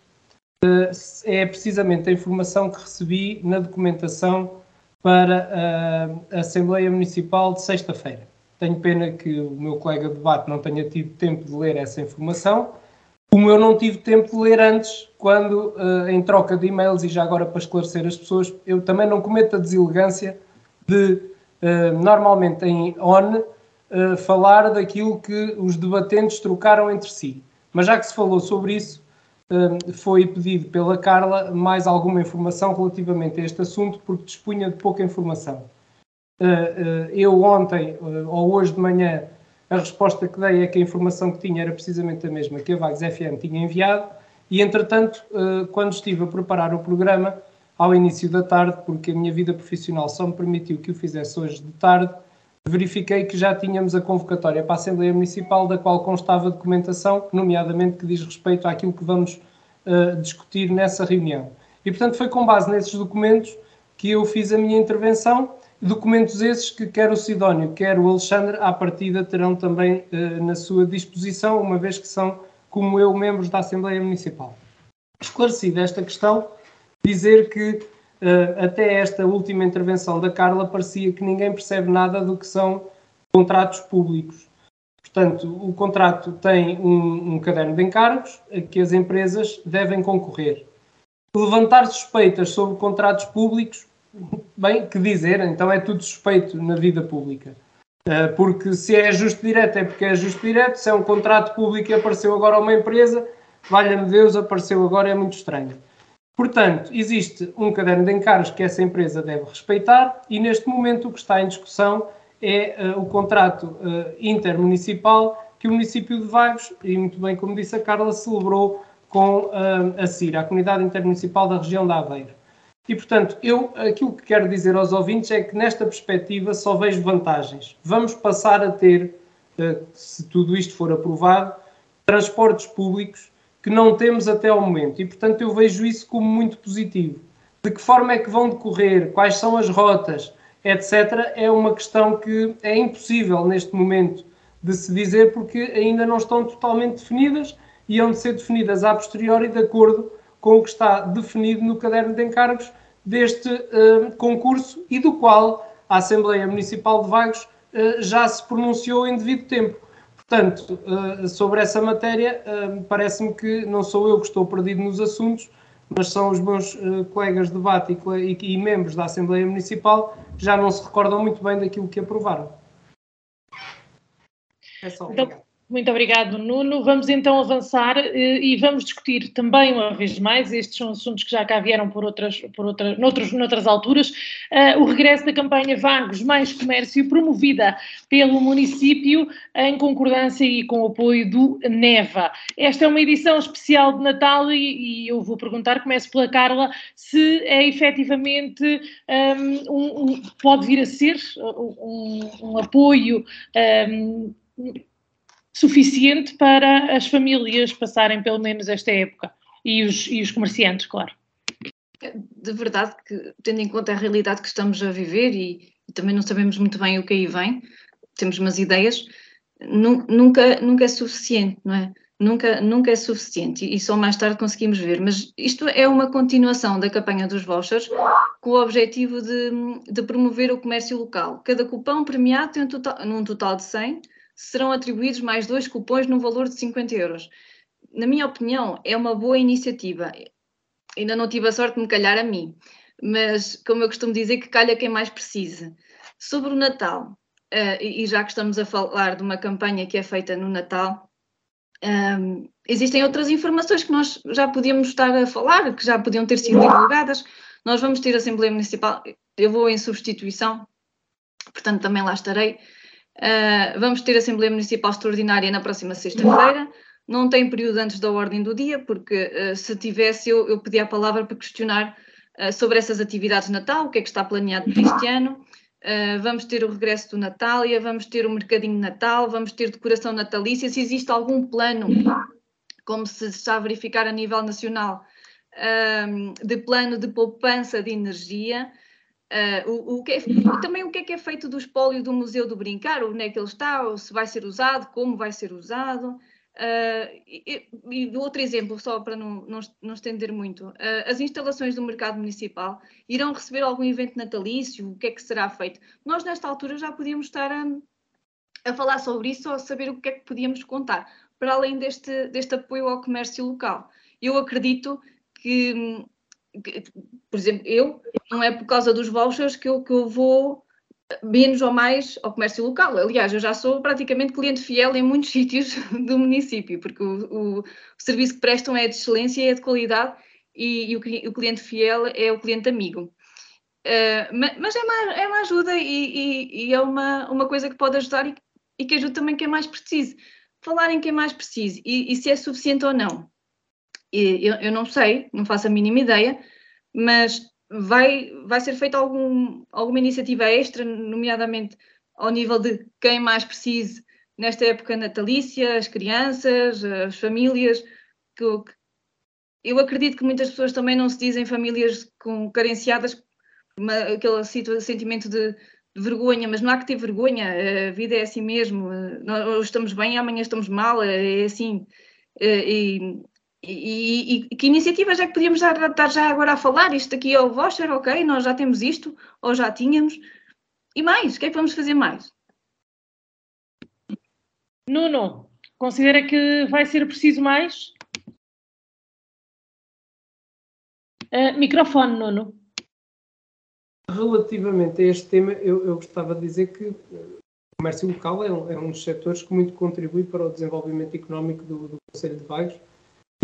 é precisamente a informação que recebi na documentação para a Assembleia Municipal de sexta-feira. Tenho pena que o meu colega de debate não tenha tido tempo de ler essa informação, como eu não tive tempo de ler antes, quando, uh, em troca de e-mails, e já agora para esclarecer as pessoas, eu também não cometo a deselegância de, uh, normalmente em ON, falar daquilo que os debatentes trocaram entre si. Mas já que se falou sobre isso, foi pedido pela Carla mais alguma informação relativamente a este assunto, porque dispunha de pouca informação. Ah, ah, eu ontem, ah, ou hoje de manhã, a resposta que dei é que a informação que tinha era precisamente a mesma que a Vagos FM tinha enviado, e entretanto, quando estive a preparar o programa, ao início da tarde, porque a minha vida profissional só me permitiu que o fizesse hoje de tarde, verifiquei que já tínhamos a convocatória para a Assembleia Municipal, da qual constava documentação, nomeadamente que diz respeito àquilo que vamos uh, discutir nessa reunião. E, portanto, foi com base nesses documentos que eu fiz a minha intervenção, documentos esses que quer o Sidónio, quer o Alexandre, à partida terão também uh, na sua disposição, uma vez que são, como eu, membros da Assembleia Municipal. Esclarecida esta questão, dizer que até esta última intervenção da Carla, parecia que ninguém percebe nada do que são contratos públicos. Portanto, o contrato tem um, um caderno de encargos a que as empresas devem concorrer. Levantar suspeitas sobre contratos públicos, bem, que dizer, então é tudo suspeito na vida pública. Uh, porque se é ajuste direto é porque é ajuste direto, se é um contrato público e apareceu agora uma empresa, valha-me Deus, apareceu agora, é muito estranho. Portanto, existe um caderno de encargos que essa empresa deve respeitar e neste momento o que está em discussão é uh, o contrato uh, intermunicipal que o município de Vagos, e muito bem como disse a Carla, celebrou com uh, a CIR, a Comunidade Intermunicipal da região da Aveiro. E, portanto, eu aquilo que quero dizer aos ouvintes é que nesta perspectiva só vejo vantagens. Vamos passar a ter, se tudo isto for aprovado, transportes públicos que não temos até ao momento. E, portanto, eu vejo isso como muito positivo. De que forma é que vão decorrer? Quais são as rotas? Etc. É uma questão que é impossível neste momento de se dizer porque ainda não estão totalmente definidas e hão de ser definidas a posteriori de acordo com o que está definido no caderno de encargos deste uh, concurso e do qual a Assembleia Municipal de Vagos uh, já se pronunciou em devido tempo. Portanto, eh, sobre essa matéria, eh, parece-me que não sou eu que estou perdido nos assuntos, mas são os meus eh, colegas de debate e, membros da Assembleia Municipal que já não se recordam muito bem daquilo que aprovaram. É só. Então, muito obrigado, Nuno. Vamos então avançar eh, e vamos discutir também, uma vez mais, estes são assuntos que já cá vieram por outras, por outras, noutros, noutras alturas, uh, o regresso da campanha Vagos Mais Comércio, promovida pelo município em concordância e com o apoio do NEVA. Esta é uma edição especial de Natal e, e eu vou perguntar, começo pela Carla, se é efetivamente um, um, pode vir a ser um, um apoio suficiente para as famílias passarem pelo menos esta época e os, e os comerciantes, claro. De verdade que, tendo em conta a realidade que estamos a viver e, e também não sabemos muito bem o que aí vem, temos umas ideias, nunca, nunca é suficiente, não é? Nunca, nunca é suficiente e só mais tarde conseguimos ver. Mas isto é uma continuação da campanha dos vouchers com o objetivo de, de promover o comércio local. Cada cupão premiado tem um total, num total de 100 serão atribuídos mais dois cupons no valor de 50 euros. Na minha opinião, é uma boa iniciativa. Ainda não tive a sorte de me calhar a mim, mas como eu costumo dizer, que calha quem mais precisa. Sobre o Natal, uh, e já que estamos a falar de uma campanha que é feita no Natal, um, ehm, existem outras informações que nós já podíamos estar a falar, que já podiam ter sido divulgadas. Nós vamos ter Assembleia Municipal, eu vou em substituição, portanto também lá estarei. Uh, vamos ter Assembleia Municipal Extraordinária na próxima sexta-feira. Não tem período antes da ordem do dia, porque uh, se tivesse, eu, eu pedi a palavra para questionar uh, sobre essas atividades de Natal, o que é que está planeado para este ano. vamos ter o regresso do Natália, vamos ter o mercadinho de Natal, vamos ter decoração natalícia. Se existe algum plano, como se está a verificar a nível nacional, de plano de poupança de energia, Uh, o, o que é, também o que é que é feito do espólio do Museu do Brincar, onde é que ele está, se vai ser usado, como vai ser usado. Uh, e, e, outro exemplo, só para não, não, não estender muito, uh, as instalações do mercado municipal irão receber algum evento natalício? O que é que será feito? Nós, nesta altura, já podíamos estar a, a falar sobre isso ou a saber o que é que podíamos contar, para além deste, deste apoio ao comércio local. Eu acredito que por exemplo, eu, não é por causa dos vouchers que eu, que eu vou menos ou mais ao comércio local. Aliás, eu já sou praticamente cliente fiel em muitos [LAUGHS] sítios do município, porque o, o, o serviço que prestam é de excelência é de qualidade e, e o, o, cliente fiel é o cliente amigo. Uh, mas é uma, é uma ajuda e, e, e, é uma, uma coisa que pode ajudar e, e que ajuda também quem mais precise. Falar em quem mais precise e, se é suficiente ou não. Eu, eu não sei, não faço a mínima ideia, mas vai, vai ser feita algum, alguma iniciativa extra, nomeadamente ao nível de quem mais precise nesta época natalícia, as crianças, as famílias, que, eu acredito que muitas pessoas também não se dizem famílias com carenciadas, uma, aquele sentimento de, de, vergonha, mas não há que ter vergonha, a vida é assim mesmo, nós estamos bem, amanhã estamos mal, é assim. E, e, e, que iniciativas é que podíamos estar já agora a falar? Isto aqui é o voucher, ok, nós já temos isto, ou já tínhamos. E mais, o que é que vamos fazer mais? Nuno, considera que vai ser preciso mais? Uh, microfone, Nuno. Relativamente a este tema, eu, eu, gostava de dizer que o comércio local é um, é um dos setores que muito contribui para o desenvolvimento económico do, do Conselho de Vagos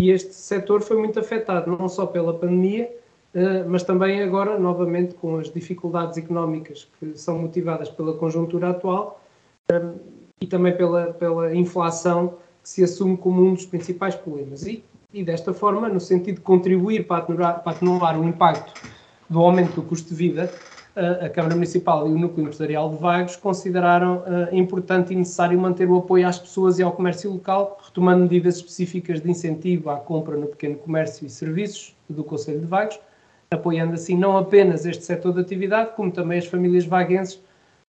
e este setor foi muito afetado, não só pela pandemia, eh, mas também agora, novamente, com as dificuldades económicas que são motivadas pela conjuntura atual eh, e também pela, pela inflação que se assume como um dos principais problemas. E, e desta forma, no sentido de contribuir para atenuar, para atenuar o impacto do aumento do custo de vida, a Câmara Municipal e o Núcleo Empresarial de Vagos consideraram uh, importante e necessário manter o apoio às pessoas e ao comércio local, retomando medidas específicas de incentivo à compra no pequeno comércio e serviços do Conselho de Vagos, apoiando assim não apenas este setor de atividade, como também as famílias vaguenses,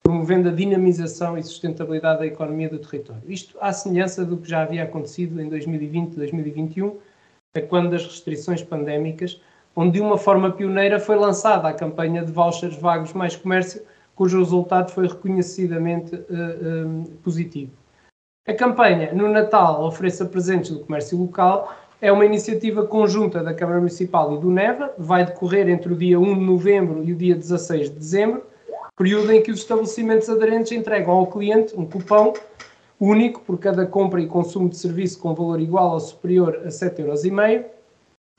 promovendo a dinamização e sustentabilidade da economia do território. Isto à semelhança do que já havia acontecido em 2020 e 2021, quando as restrições pandémicas onde de uma forma pioneira foi lançada a campanha de vouchers vagos mais comércio, cujo resultado foi reconhecidamente uh, uh, positivo. A campanha No Natal ofereça presentes do comércio local. É uma iniciativa conjunta da Câmara Municipal e do NEVA, vai decorrer entre o dia 1 de novembro e o dia 16 de dezembro, período em que os estabelecimentos aderentes entregam ao cliente um cupão único por cada compra e consumo de serviço com valor igual ou superior a 7,5 euros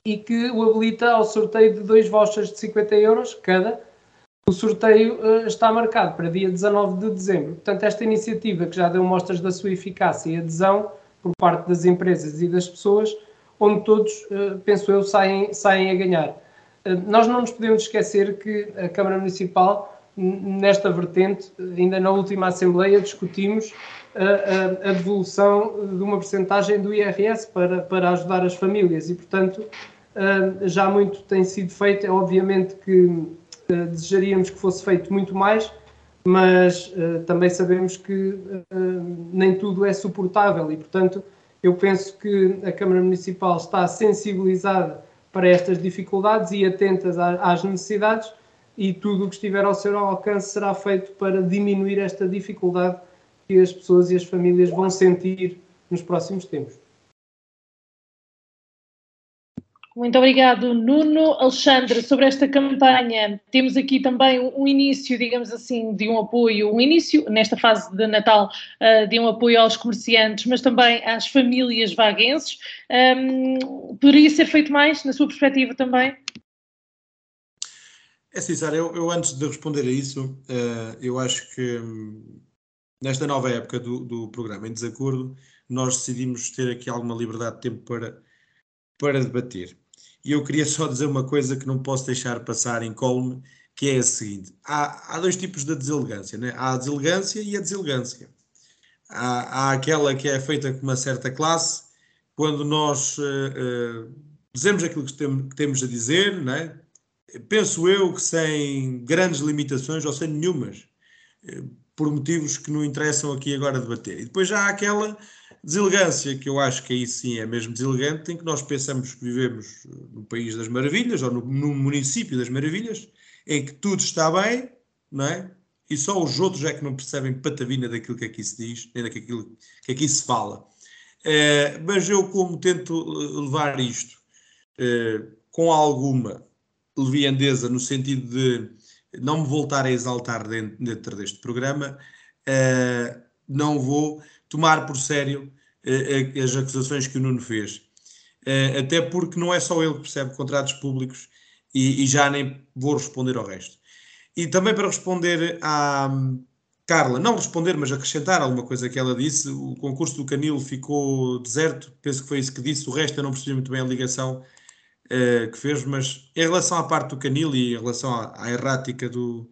e que o habilita ao sorteio de dois vouchers de 50 euros cada. O sorteio uh, está marcado para dia 19 de dezembro. Portanto, esta iniciativa, que já deu mostras da sua eficácia e adesão por parte das empresas e das pessoas, onde todos, uh, penso eu, saem, saem a ganhar. Uh, nós não nos podemos esquecer que a Câmara Municipal, nesta vertente, ainda na última Assembleia, discutimos a, a, devolução de uma porcentagem do IRS para, para ajudar as famílias e, portanto, já muito tem sido feito. É obviamente que desejaríamos que fosse feito muito mais, mas também sabemos que nem tudo é suportável e, portanto, eu penso que a Câmara Municipal está sensibilizada para estas dificuldades e atentas às necessidades e tudo o que estiver ao seu alcance será feito para diminuir esta dificuldade que as pessoas e as famílias vão sentir nos próximos tempos. Muito obrigado, Nuno. Alexandre, sobre esta campanha, temos aqui também um início, digamos assim, de um apoio, um início nesta fase de Natal, uh, de um apoio aos comerciantes, mas também às famílias vaguenses. Um, poderia ser feito mais, na sua perspectiva também? É Sara, eu, eu, antes de responder a isso, uh, eu acho que um, nesta nova época do, do programa Em Desacordo, nós decidimos ter aqui alguma liberdade de tempo para, para debater. E eu queria só dizer uma coisa que não posso deixar passar em colme, que é a seguinte: há, há dois tipos de deselegância, né? há a deselegância e a deselegância. Há, há aquela que é feita com uma certa classe, quando nós uh, uh, dizemos aquilo que, tem, que, temos a dizer, né? penso eu que sem grandes limitações ou sem nenhumas, uh, por motivos que não interessam aqui agora debater. E depois já há aquela Deselegância, que eu acho que aí sim é mesmo deselegante, em que nós pensamos que vivemos no país das maravilhas, ou no, no município das maravilhas, em que tudo está bem, não é? E só os outros é que não percebem patavina daquilo que aqui se diz, nem daquilo que aqui se fala. É, mas eu, como tento eh, levar isto é, com alguma leviandeza, no sentido de não me voltar a exaltar dentro, dentro deste programa, é, não vou tomar por sério uh, as acusações que o Nuno fez. Uh, até porque não é só ele que percebe contratos públicos e, e, já nem vou responder ao resto. E também para responder à Carla, não responder, mas acrescentar alguma coisa que ela disse, o concurso do Canil ficou deserto, penso que foi isso que disse, o resto eu não percebi muito bem a ligação uh, que fez, mas em relação à parte do Canil e em relação à, à errática do,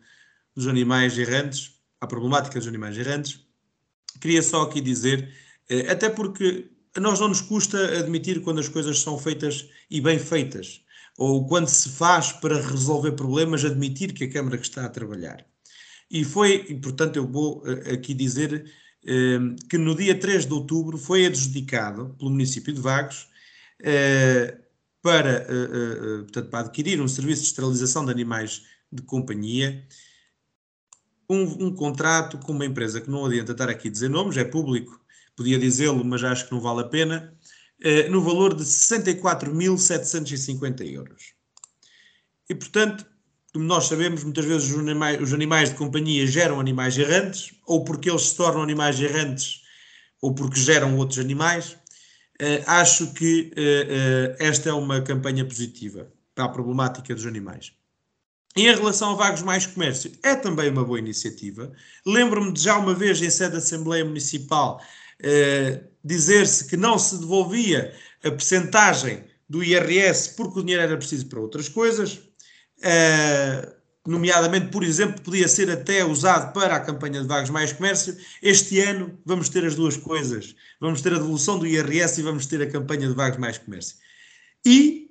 dos animais errantes, à problemática dos animais errantes, queria só aqui dizer, eh, até porque a nós não nos custa admitir quando as coisas são feitas e bem feitas, ou quando se faz para resolver problemas, admitir que a Câmara que está a trabalhar. E foi, e portanto, eu vou eh, aqui dizer eh, que no dia 3 de outubro foi adjudicado pelo município de Vagos para, portanto, para adquirir um serviço de esterilização de animais de companhia um, um, contrato com uma empresa que não adianta estar aqui a dizer nomes, é público, podia dizê-lo, mas acho que não vale a pena, eh, no valor de 64.750 euros. E, portanto, como nós sabemos, muitas vezes os animais, os animais, de companhia geram animais errantes, ou porque eles se tornam animais errantes, ou porque geram outros animais. Eh, acho que eh, esta é uma campanha positiva para a problemática dos animais. Em relação a Vagos Mais Comércio, é também uma boa iniciativa. Lembro-me de já uma vez, em sede da Assembleia Municipal, eh, dizer-se que não se devolvia a percentagem do IRS porque o dinheiro era preciso para outras coisas. Eh, nomeadamente, por exemplo, podia ser até usado para a campanha de Vagos Mais Comércio. Este ano vamos ter as duas coisas. Vamos ter a devolução do IRS e vamos ter a campanha de Vagos Mais Comércio. E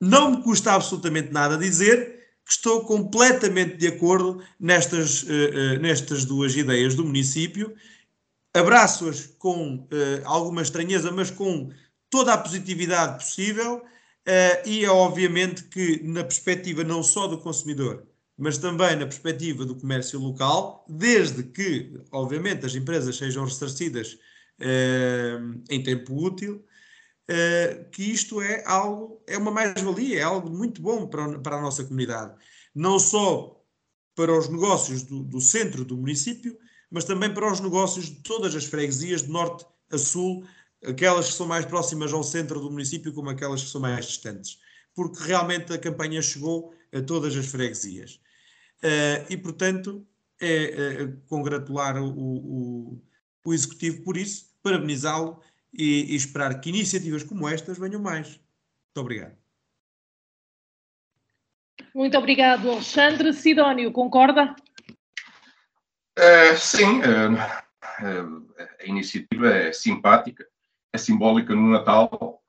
não me custa absolutamente nada dizer que estou completamente de acordo nestas, uh, uh, nestas duas ideias do município. Abraço-as com uh, alguma estranheza, mas com toda a positividade possível. e é obviamente que, na perspectiva não só do consumidor, mas também na perspectiva do comércio local, desde que, obviamente, as empresas sejam ressarcidas em tempo útil, uh, que isto é algo, é uma mais-valia, é algo muito bom para, para a nossa comunidade. Não só para os negócios do, do centro do município, mas também para os negócios de todas as freguesias, de norte a sul, aquelas que são mais próximas ao centro do município, como aquelas que são mais distantes. Porque realmente a campanha chegou a todas as freguesias. Uh, e, portanto, é, é congratular o, o, o Executivo por isso, parabenizá-lo e, e esperar que iniciativas como estas venham mais. Muito obrigado. Muito obrigado, Alexandre. Sidónio, concorda? Uh, sim, uh, uh, a iniciativa é simpática, é simbólica no Natal.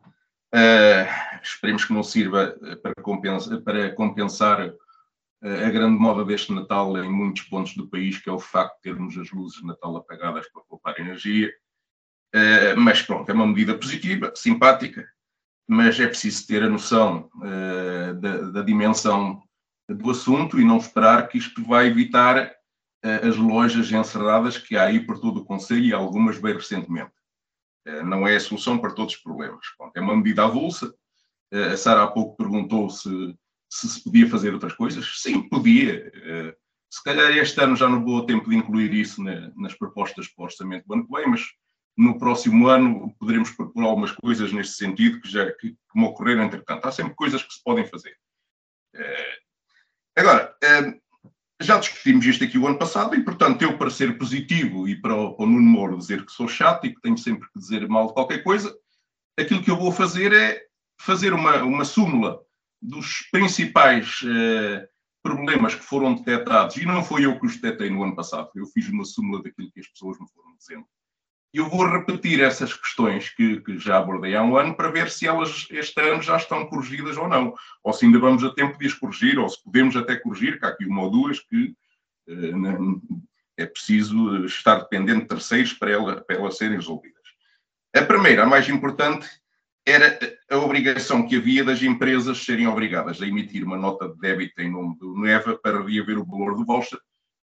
Esperemos que não sirva para, compensa, para compensar a grande moda deste Natal em muitos pontos do país, que é o facto de termos as luzes de Natal apagadas para poupar energia Uh, mas pronto, é uma medida positiva, simpática, mas é preciso ter a noção uh, da, da, dimensão do assunto e não esperar que isto vai evitar as lojas encerradas que há aí por todo o Conselho e algumas bem recentemente. Não é a solução para todos os problemas. É uma medida avulsa. A Sara há pouco perguntou se, se se podia fazer outras coisas. Sim, podia. Se calhar este ano já não vou tempo de incluir isso nas propostas para o orçamento do ano que vem, mas no próximo ano poderemos propor algumas coisas neste sentido que já que, que me ocorreram entretanto. Há sempre coisas que se podem fazer. Agora, já discutimos isto aqui o ano passado e, portanto, eu para ser positivo e para o, para o Nuno Moro dizer que sou chato e que tenho sempre que dizer mal de qualquer coisa, aquilo que eu vou fazer é fazer uma, uma súmula dos principais eh, problemas que foram detectados, e não foi eu que os detetei no ano passado, eu fiz uma súmula daquilo que as pessoas me foram dizendo. Eu vou repetir essas questões que, que, já abordei há um ano para ver se elas este ano já estão corrigidas ou não. Ou se ainda vamos a tempo de as corrigir, ou se podemos até corrigir, que há aqui uma ou duas que eh, é preciso estar dependente de terceiros para, para elas serem resolvidas. A primeira, a mais importante, era a obrigação que havia das empresas serem obrigadas a emitir uma nota de débito em nome do NEVA para reaver o valor do voucher,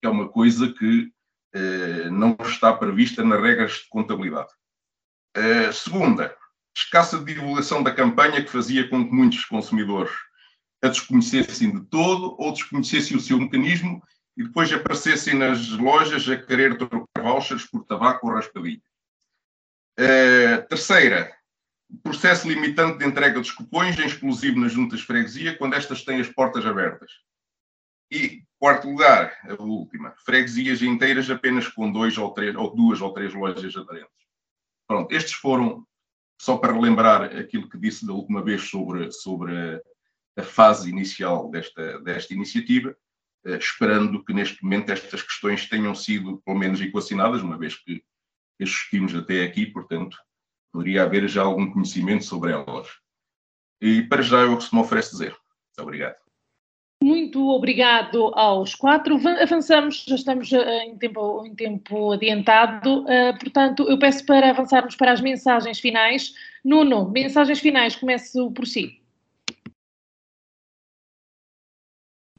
que é uma coisa que não está prevista nas regras de contabilidade. Eh, segunda, escassa divulgação da campanha que fazia com que muitos consumidores a desconhecessem de todo ou desconhecessem o seu mecanismo e depois aparecessem nas lojas a querer trocar vouchers por tabaco ou raspadinha. Uh, terceira, processo limitante de entrega dos cupões em exclusivo nas juntas de freguesia quando estas têm as portas abertas. E, quarto lugar, a última, freguesias inteiras apenas com dois ou, três, ou duas ou três lojas aderentes. Pronto, estes foram, só para relembrar aquilo que disse da última vez sobre, sobre a, a fase inicial desta, desta iniciativa, eh, esperando que neste momento estas questões tenham sido, pelo menos, equacionadas, uma vez que assistimos até aqui, portanto, poderia haver já algum conhecimento sobre elas. E para já é o que se me oferece dizer. Muito obrigado. Muito obrigado aos quatro. Avançamos, já estamos eh, em tempo, em tempo adiantado, uh, portanto, eu peço para avançarmos para as mensagens finais. Nuno, mensagens finais, começo por si.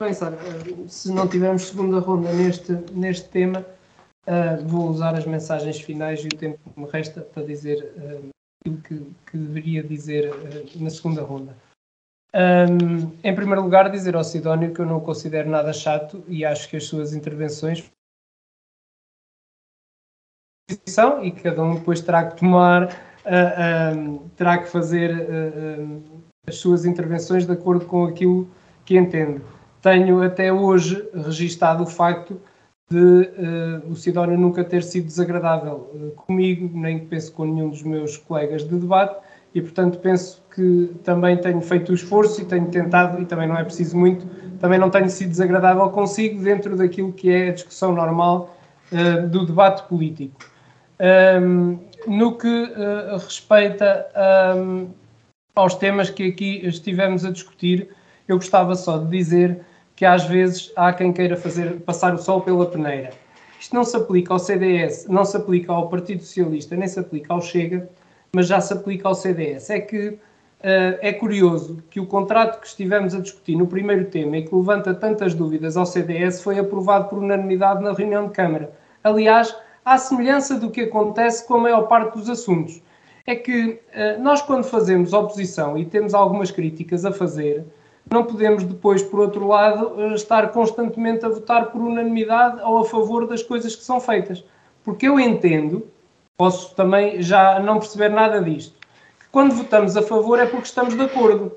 Bem, Sara, eh, se não tivermos segunda ronda neste, neste tema, vou usar as mensagens finais e o tempo que me resta para dizer aquilo que, que, deveria dizer na segunda ronda. Um, em primeiro lugar, dizer ao Sidónio que eu não o considero nada chato e acho que as suas intervenções e cada um depois terá que tomar, uh, terá que fazer uh, as suas intervenções de acordo com aquilo que entende. Tenho até hoje registado o facto de uh, o Sidónio nunca ter sido desagradável comigo, nem penso com nenhum dos meus colegas de debate, e portanto penso que também tenho feito o esforço e tenho tentado, e também não é preciso muito, também não tenho sido desagradável consigo dentro daquilo que é a discussão normal uh, do debate político. Um, no que uh, respeita um, aos temas que aqui estivemos a discutir, eu gostava só de dizer que às vezes há quem queira fazer passar o sol pela peneira. Isto não se aplica ao CDS, não se aplica ao Partido Socialista, nem se aplica ao Chega, mas já se aplica ao CDS. É que uh, é curioso que o contrato que estivemos a discutir no primeiro tema e que levanta tantas dúvidas ao CDS foi aprovado por unanimidade na reunião de Câmara. Aliás, à semelhança do que acontece com a maior parte dos assuntos. É que uh, nós, quando fazemos oposição e temos algumas críticas a fazer, não podemos depois, por outro lado, uh, estar constantemente a votar por unanimidade ou a favor das coisas que são feitas. Porque eu entendo posso também já não perceber nada disto. Quando votamos a favor é porque estamos de acordo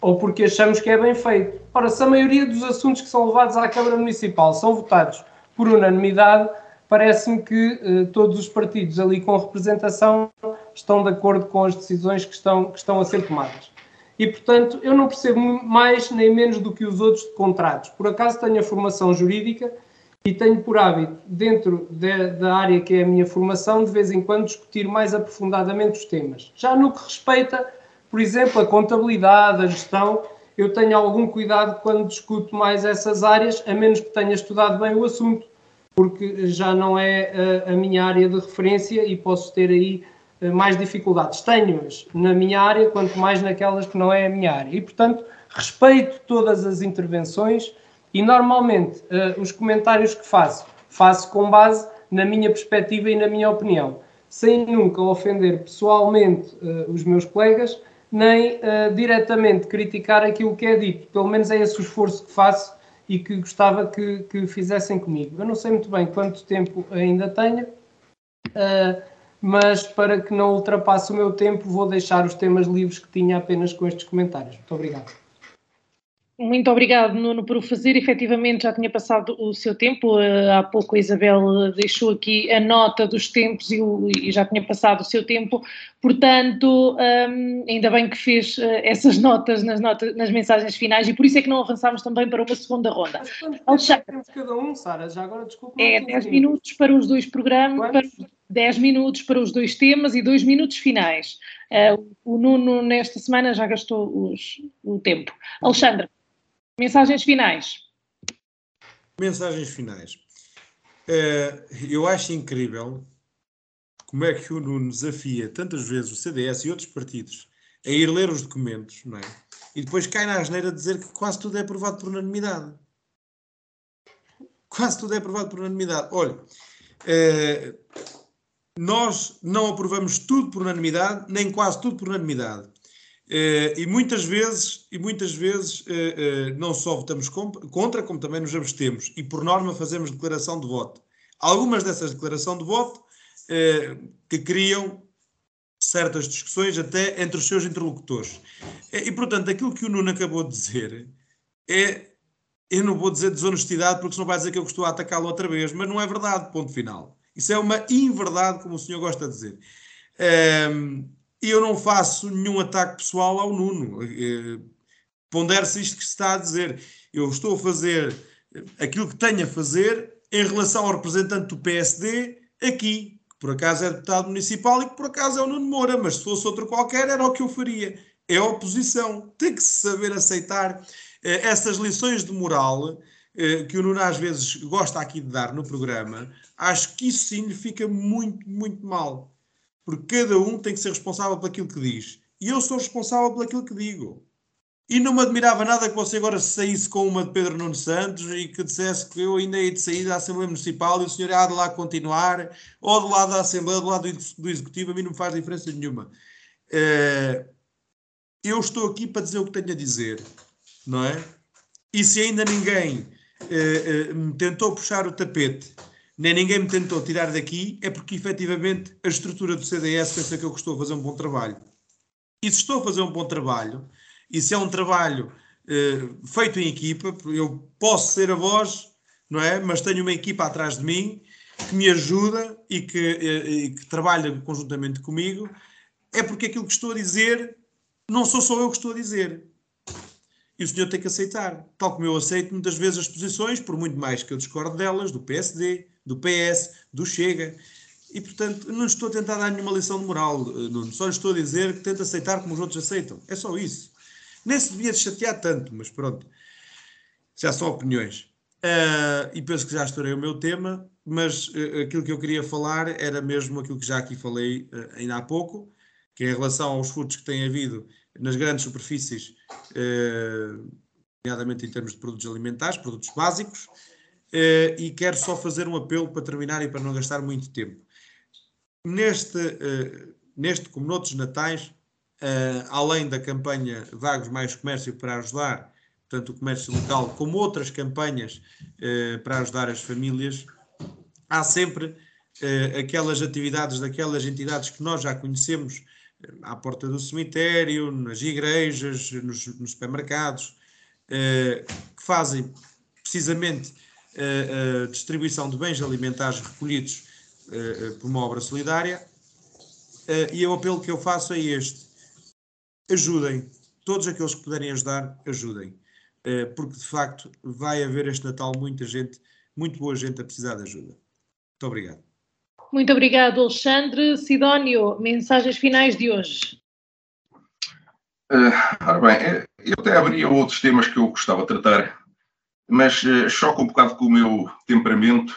ou porque achamos que é bem feito. Ora, se a maioria dos assuntos que são levados à Câmara Municipal são votados por unanimidade, parece-me que eh, todos os partidos ali com representação estão de acordo com as decisões que estão, que estão a ser tomadas. E, portanto, eu não percebo mais nem menos do que os outros contratos. Por acaso tenho a formação jurídica e tenho por hábito, dentro de, da área que é a minha formação, de vez em quando discutir mais aprofundadamente os temas. Já no que respeita, por exemplo, a contabilidade, a gestão, eu tenho algum cuidado quando discuto mais essas áreas, a menos que tenha estudado bem o assunto, porque já não é a, a minha área de referência e posso ter aí eh, mais dificuldades. Tenho-as na minha área, quanto mais naquelas que não é a minha área. E, portanto, respeito todas as intervenções e normalmente uh, os comentários que faço faço com base na minha perspectiva e na minha opinião, sem nunca ofender pessoalmente uh, os meus colegas, nem uh, diretamente criticar aquilo que é dito. Pelo menos é esse o esforço que faço e que gostava que, que fizessem comigo. Eu não sei muito bem quanto tempo ainda tenho, uh, mas para que não ultrapasse o meu tempo, vou deixar os temas livres que tinha apenas com estes comentários. Muito obrigado. Muito obrigado, Nuno, por o fazer. Efetivamente já tinha passado o seu tempo. Eh, há pouco a Isabel deixou aqui a nota dos tempos e, e já tinha passado o seu tempo. Portanto, um, ainda bem que fez uh, essas [LAUGHS] notas nas, notas nas mensagens finais e por isso é que não avançámos também para uma segunda ronda. Mas temos cada um, Sara? Já agora, desculpa. É 10 minutos para os dois programas, para 10 minutos para os dois temas e 2 minutos finais. Uh, o Nuno, nesta semana, já gastou os, o tempo. Alexandre. Mensagens finais. Mensagens finais. Uh, eu acho incrível como é que o Nuno desafia tantas vezes o CDS e outros partidos a ir ler os documentos, não é? E depois cai na asneira dizer que quase tudo é aprovado por unanimidade. Quase tudo é aprovado por unanimidade. Olha, uh, nós não aprovamos tudo por unanimidade, nem quase tudo por unanimidade. Uh, e muitas vezes, e muitas vezes uh, uh, não só votamos contra, como também nos abstemos. E por norma fazemos declaração de voto. Algumas dessas declarações de voto que criam certas discussões até entre os seus interlocutores. E, portanto, aquilo que o Nuno acabou de dizer é, eu não vou dizer desonestidade, porque senão vai dizer que eu estou a atacá-lo outra vez, mas não é verdade, ponto final. Isso é uma inverdade, como o senhor gosta de dizer. Um, e eu não faço nenhum ataque pessoal ao Nuno. Eh, pondere-se isto que se está a dizer. Eu estou a fazer aquilo que tenho a fazer em relação ao representante do PSD aqui, que por acaso é deputado municipal e que por acaso é o Nuno Moura, mas se fosse outro qualquer era o que eu faria. É a oposição. Tem que se saber aceitar eh, essas lições de moral eh, que o Nuno às vezes gosta aqui de dar no programa. Acho que isso sim lhe fica muito, muito mal porque cada um tem que ser responsável por aquilo que diz. E eu sou responsável por aquilo que digo. E não me admirava nada que você agora saísse com uma de Pedro Nuno Santos e que dissesse que eu ainda hei de sair da Assembleia Municipal e o senhor há de lá continuar, ou do lado da Assembleia, do lado do Executivo, a mim não faz diferença nenhuma. Uh, eu estou aqui para dizer o que tenho a dizer, não é? E se ainda ninguém uh, uh, me tentou puxar o tapete nem ninguém me tentou tirar daqui, é porque efetivamente a estrutura do CDS pensa que eu estou a fazer um bom trabalho. E se estou a fazer um bom trabalho, e se é um trabalho eh, feito em equipa, eu posso ser a voz, não é? Mas tenho uma equipa atrás de mim que me ajuda e que, eh, e que trabalha conjuntamente comigo, é porque aquilo que estou a dizer não sou só eu que estou a dizer. E o senhor tem que aceitar. Tal como eu aceito muitas vezes as posições, por muito mais que eu discordo delas, do PSD, do PS, do Chega. E, portanto, não estou a tentar dar nenhuma lição de moral, eh, Nuno. Só lhe estou a dizer que tento aceitar como os outros aceitam. É só isso. Nem se devia chatear tanto, mas pronto. Já são opiniões. Uh, e penso que já estourei o meu tema, mas uh, aquilo que eu queria falar era mesmo aquilo que já aqui falei uh, ainda há pouco, que é em relação aos furtos que têm havido nas grandes superfícies, nomeadamente em termos de produtos alimentares, produtos básicos, Uh, e quero só fazer um apelo para terminar e para não gastar muito tempo. Neste, uh, neste como noutros natais, uh, além da campanha Vagos Mais Comércio para ajudar, tanto o comércio local como outras campanhas para ajudar as famílias, há sempre aquelas atividades daquelas entidades que nós já conhecemos à porta do cemitério, nas igrejas, nos, nos supermercados, que fazem precisamente a, a distribuição de bens alimentares recolhidos uh, por uma obra solidária. E o apelo que eu faço é este: ajudem, todos aqueles que puderem ajudar, ajudem, porque de facto vai haver este Natal muita gente, muito boa gente a precisar de ajuda. Muito obrigado. Muito obrigado, Alexandre. Sidónio, mensagens finais de hoje. Uh, bem, eu até abria outros temas que eu gostava de tratar mas uh, choca um bocado com o meu temperamento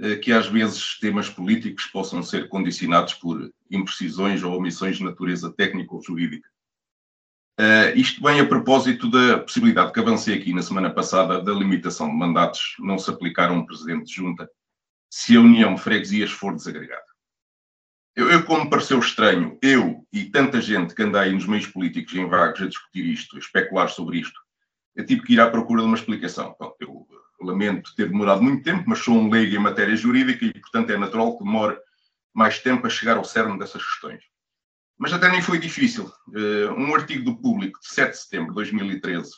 uh, que às vezes temas políticos possam ser condicionados por imprecisões ou omissões de natureza técnica ou jurídica. Uh, isto vem a propósito da possibilidade que avancei aqui na semana passada da limitação de mandatos não se aplicar a um presidente de junta se a união de freguesias for desagregada. Eu, eu, como me pareceu estranho, eu e tanta gente que anda aí nos meios políticos em vagos a discutir isto, a especular sobre isto, eu tive que ir à procura de uma explicação. Pronto, eu lamento ter demorado muito tempo, mas sou um leigo em matéria jurídica e, portanto, é natural que demore mais tempo a chegar ao cerne dessas questões. Mas até nem foi difícil. Uh, um artigo do Público de 7 de setembro de 2013,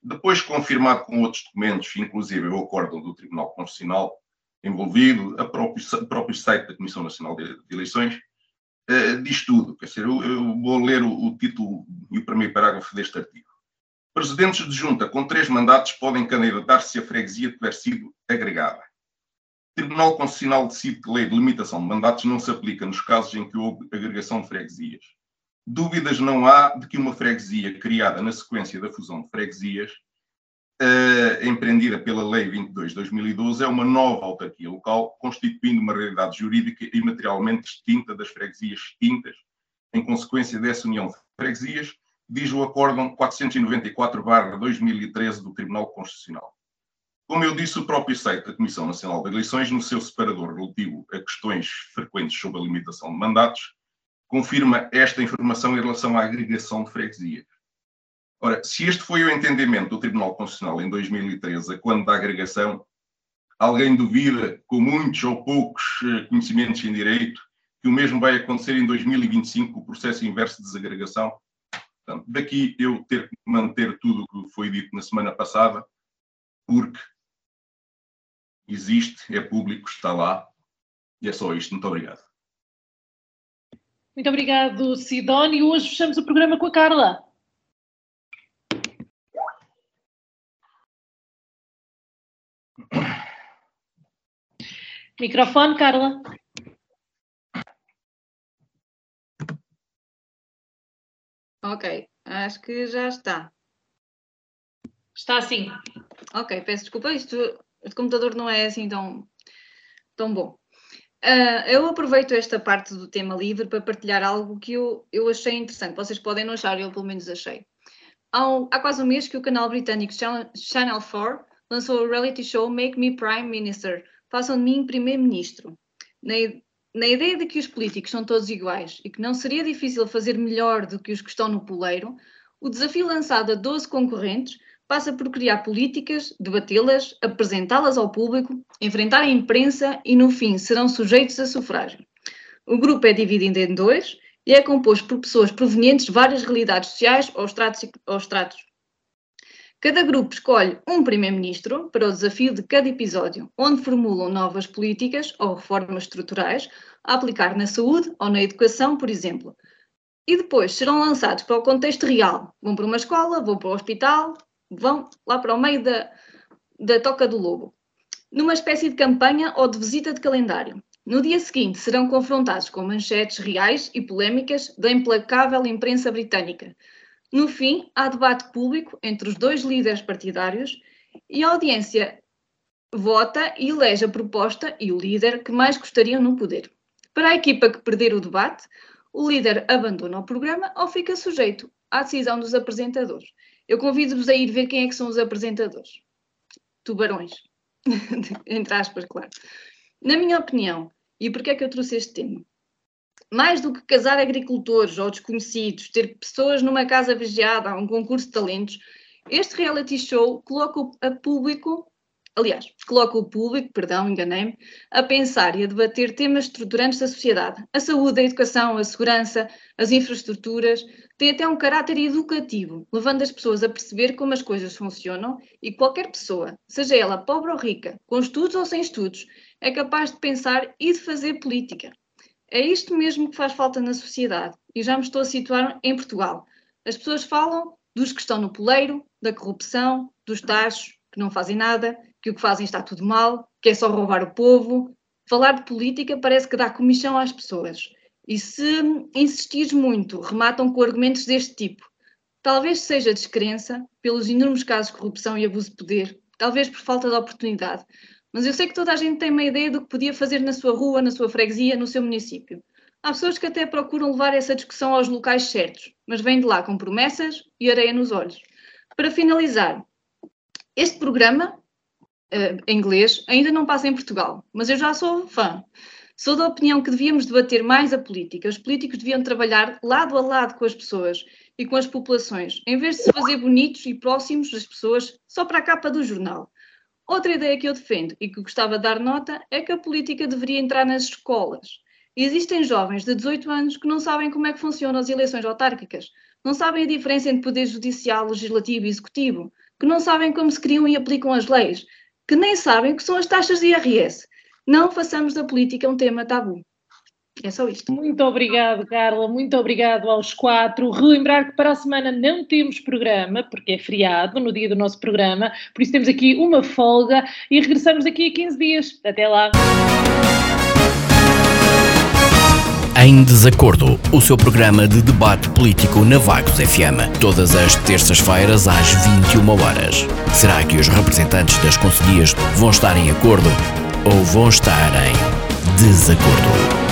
depois confirmado com outros documentos, inclusive o acórdão do Tribunal Constitucional envolvido, a próprio, o próprio site da Comissão Nacional de, de Eleições, uh, diz tudo. Quer dizer, eu, eu vou ler o, o título e o primeiro parágrafo deste artigo. Presidentes de junta com três mandatos podem candidatar-se se a freguesia tiver sido agregada. Tribunal Constitucional decide que a lei de limitação de mandatos não se aplica nos casos em que houve agregação de freguesias. Dúvidas não há de que uma freguesia criada na sequência da fusão de freguesias, uh, empreendida pela Lei 22 de 2012, é uma nova autarquia local, constituindo uma realidade jurídica e materialmente distinta das freguesias extintas, em consequência dessa união de freguesias, diz o Acórdão 494-2013 do Tribunal Constitucional. Como eu disse, o próprio site da Comissão Nacional de Eleições, no seu separador relativo a questões frequentes sobre a limitação de mandatos, confirma esta informação em relação à agregação de freguesias. Ora, se este foi o entendimento do Tribunal Constitucional em 2013, quando da agregação, alguém duvida, com muitos ou poucos eh, conhecimentos em direito, que o mesmo vai acontecer em 2025 com o processo inverso de desagregação? Portanto, daqui eu ter que manter tudo o que foi dito na semana passada, porque existe, é público, está lá, e é só isto. Muito obrigado. Muito obrigado, Sidónio. Hoje fechamos o programa com a Carla. Microfone, Carla. Ok, acho que já está. Está sim. Ok, peço desculpa, isto, este computador não é assim tão, tão bom. Uh, eu aproveito esta parte do tema livre para partilhar algo que eu, eu achei interessante. Vocês podem não achar, eu pelo menos achei. Há, um, há quase um mês que o canal britânico Channel 4 lançou o reality show Make Me Prime Minister. Façam de mim primeiro-ministro. Na, na ideia de que os políticos são todos iguais e que não seria difícil fazer melhor do que os que estão no poleiro, o desafio lançado a 12 concorrentes passa por criar políticas, debatê-las, apresentá-las ao público, enfrentar a imprensa e, no fim, serão sujeitos a sufrágio. O grupo é dividido em dois e é composto por pessoas provenientes de várias realidades sociais ou estratos, ou estratos Cada grupo escolhe um primeiro-ministro para o desafio de cada episódio, onde formulam novas políticas ou reformas estruturais a aplicar na saúde ou na educação, por exemplo. E depois serão lançados para o contexto real. Vão para uma escola, vão para o hospital, vão lá para o meio da, da toca do lobo. Numa espécie de campanha ou de visita de calendário. No dia seguinte serão confrontados com manchetes reais e polémicas da implacável imprensa britânica, no fim, há debate público entre os dois líderes partidários e a audiência vota e elege a proposta e o líder que mais gostariam no poder. Para a equipa que perder o debate, o líder abandona o programa ou fica sujeito à decisão dos apresentadores. Eu convido-vos a ir ver quem é que são os apresentadores. Tubarões. [LAUGHS] Entre aspas, claro. Na minha opinião, e porquê é que eu trouxe este tema? Mais do que casar agricultores ou desconhecidos, ter pessoas numa casa vigiada, um concurso de talentos, este reality show coloca a público, aliás, coloca o público, perdão, enganei-me, a pensar e a debater temas estruturantes da sociedade. A saúde, a educação, a segurança, as infraestruturas, tem até um caráter educativo, levando as pessoas a perceber como as coisas funcionam e qualquer pessoa, seja ela pobre ou rica, com estudos ou sem estudos, é capaz de pensar e de fazer política. É isto mesmo que faz falta na sociedade e já me estou a situar em Portugal. As pessoas falam dos que estão no poleiro, da corrupção, dos taxos, que não fazem nada, que o que fazem está tudo mal, que é só roubar o povo. Falar de política parece que dá comissão às pessoas. E se insistires muito, rematam com argumentos deste tipo. Talvez seja descrença pelos enormes casos de corrupção e abuso de poder, talvez por falta de oportunidade, mas eu sei que toda a gente tem uma ideia do que podia fazer na sua rua, na sua freguesia, no seu município. Há pessoas que até procuram levar essa discussão aos locais certos, mas vêm de lá com promessas e areia nos olhos. Para finalizar, este programa uh, em inglês, ainda não passa em Portugal, mas eu já sou fã. Sou da opinião que devíamos debater mais a política. Os políticos deviam trabalhar lado a lado com as pessoas e com as populações, em vez de se fazer bonitos e próximos das pessoas só para a capa do jornal. Outra ideia que eu defendo e que gostava de dar nota é que a política deveria entrar nas escolas. Existem jovens de 18 anos que não sabem como é que funcionam as eleições autárquicas, não sabem a diferença entre poder judicial, legislativo e executivo, que não sabem como se criam e aplicam as leis, que nem sabem o que são as taxas de IRS, não façamos da política um tema tabu. É só isto. Muito obrigado, Carla. Muito obrigado aos quatro. Relembrar que para a semana não temos programa, porque é feriado no dia do nosso programa, por isso temos aqui uma folga e regressamos daqui a 15 dias. Até lá. Em Desacordo, o seu programa de debate político na Vagos FM, todas as terças-feiras às 21 horas. Será que os representantes das conselhias vão estar em acordo? ou vão estar em desacordo.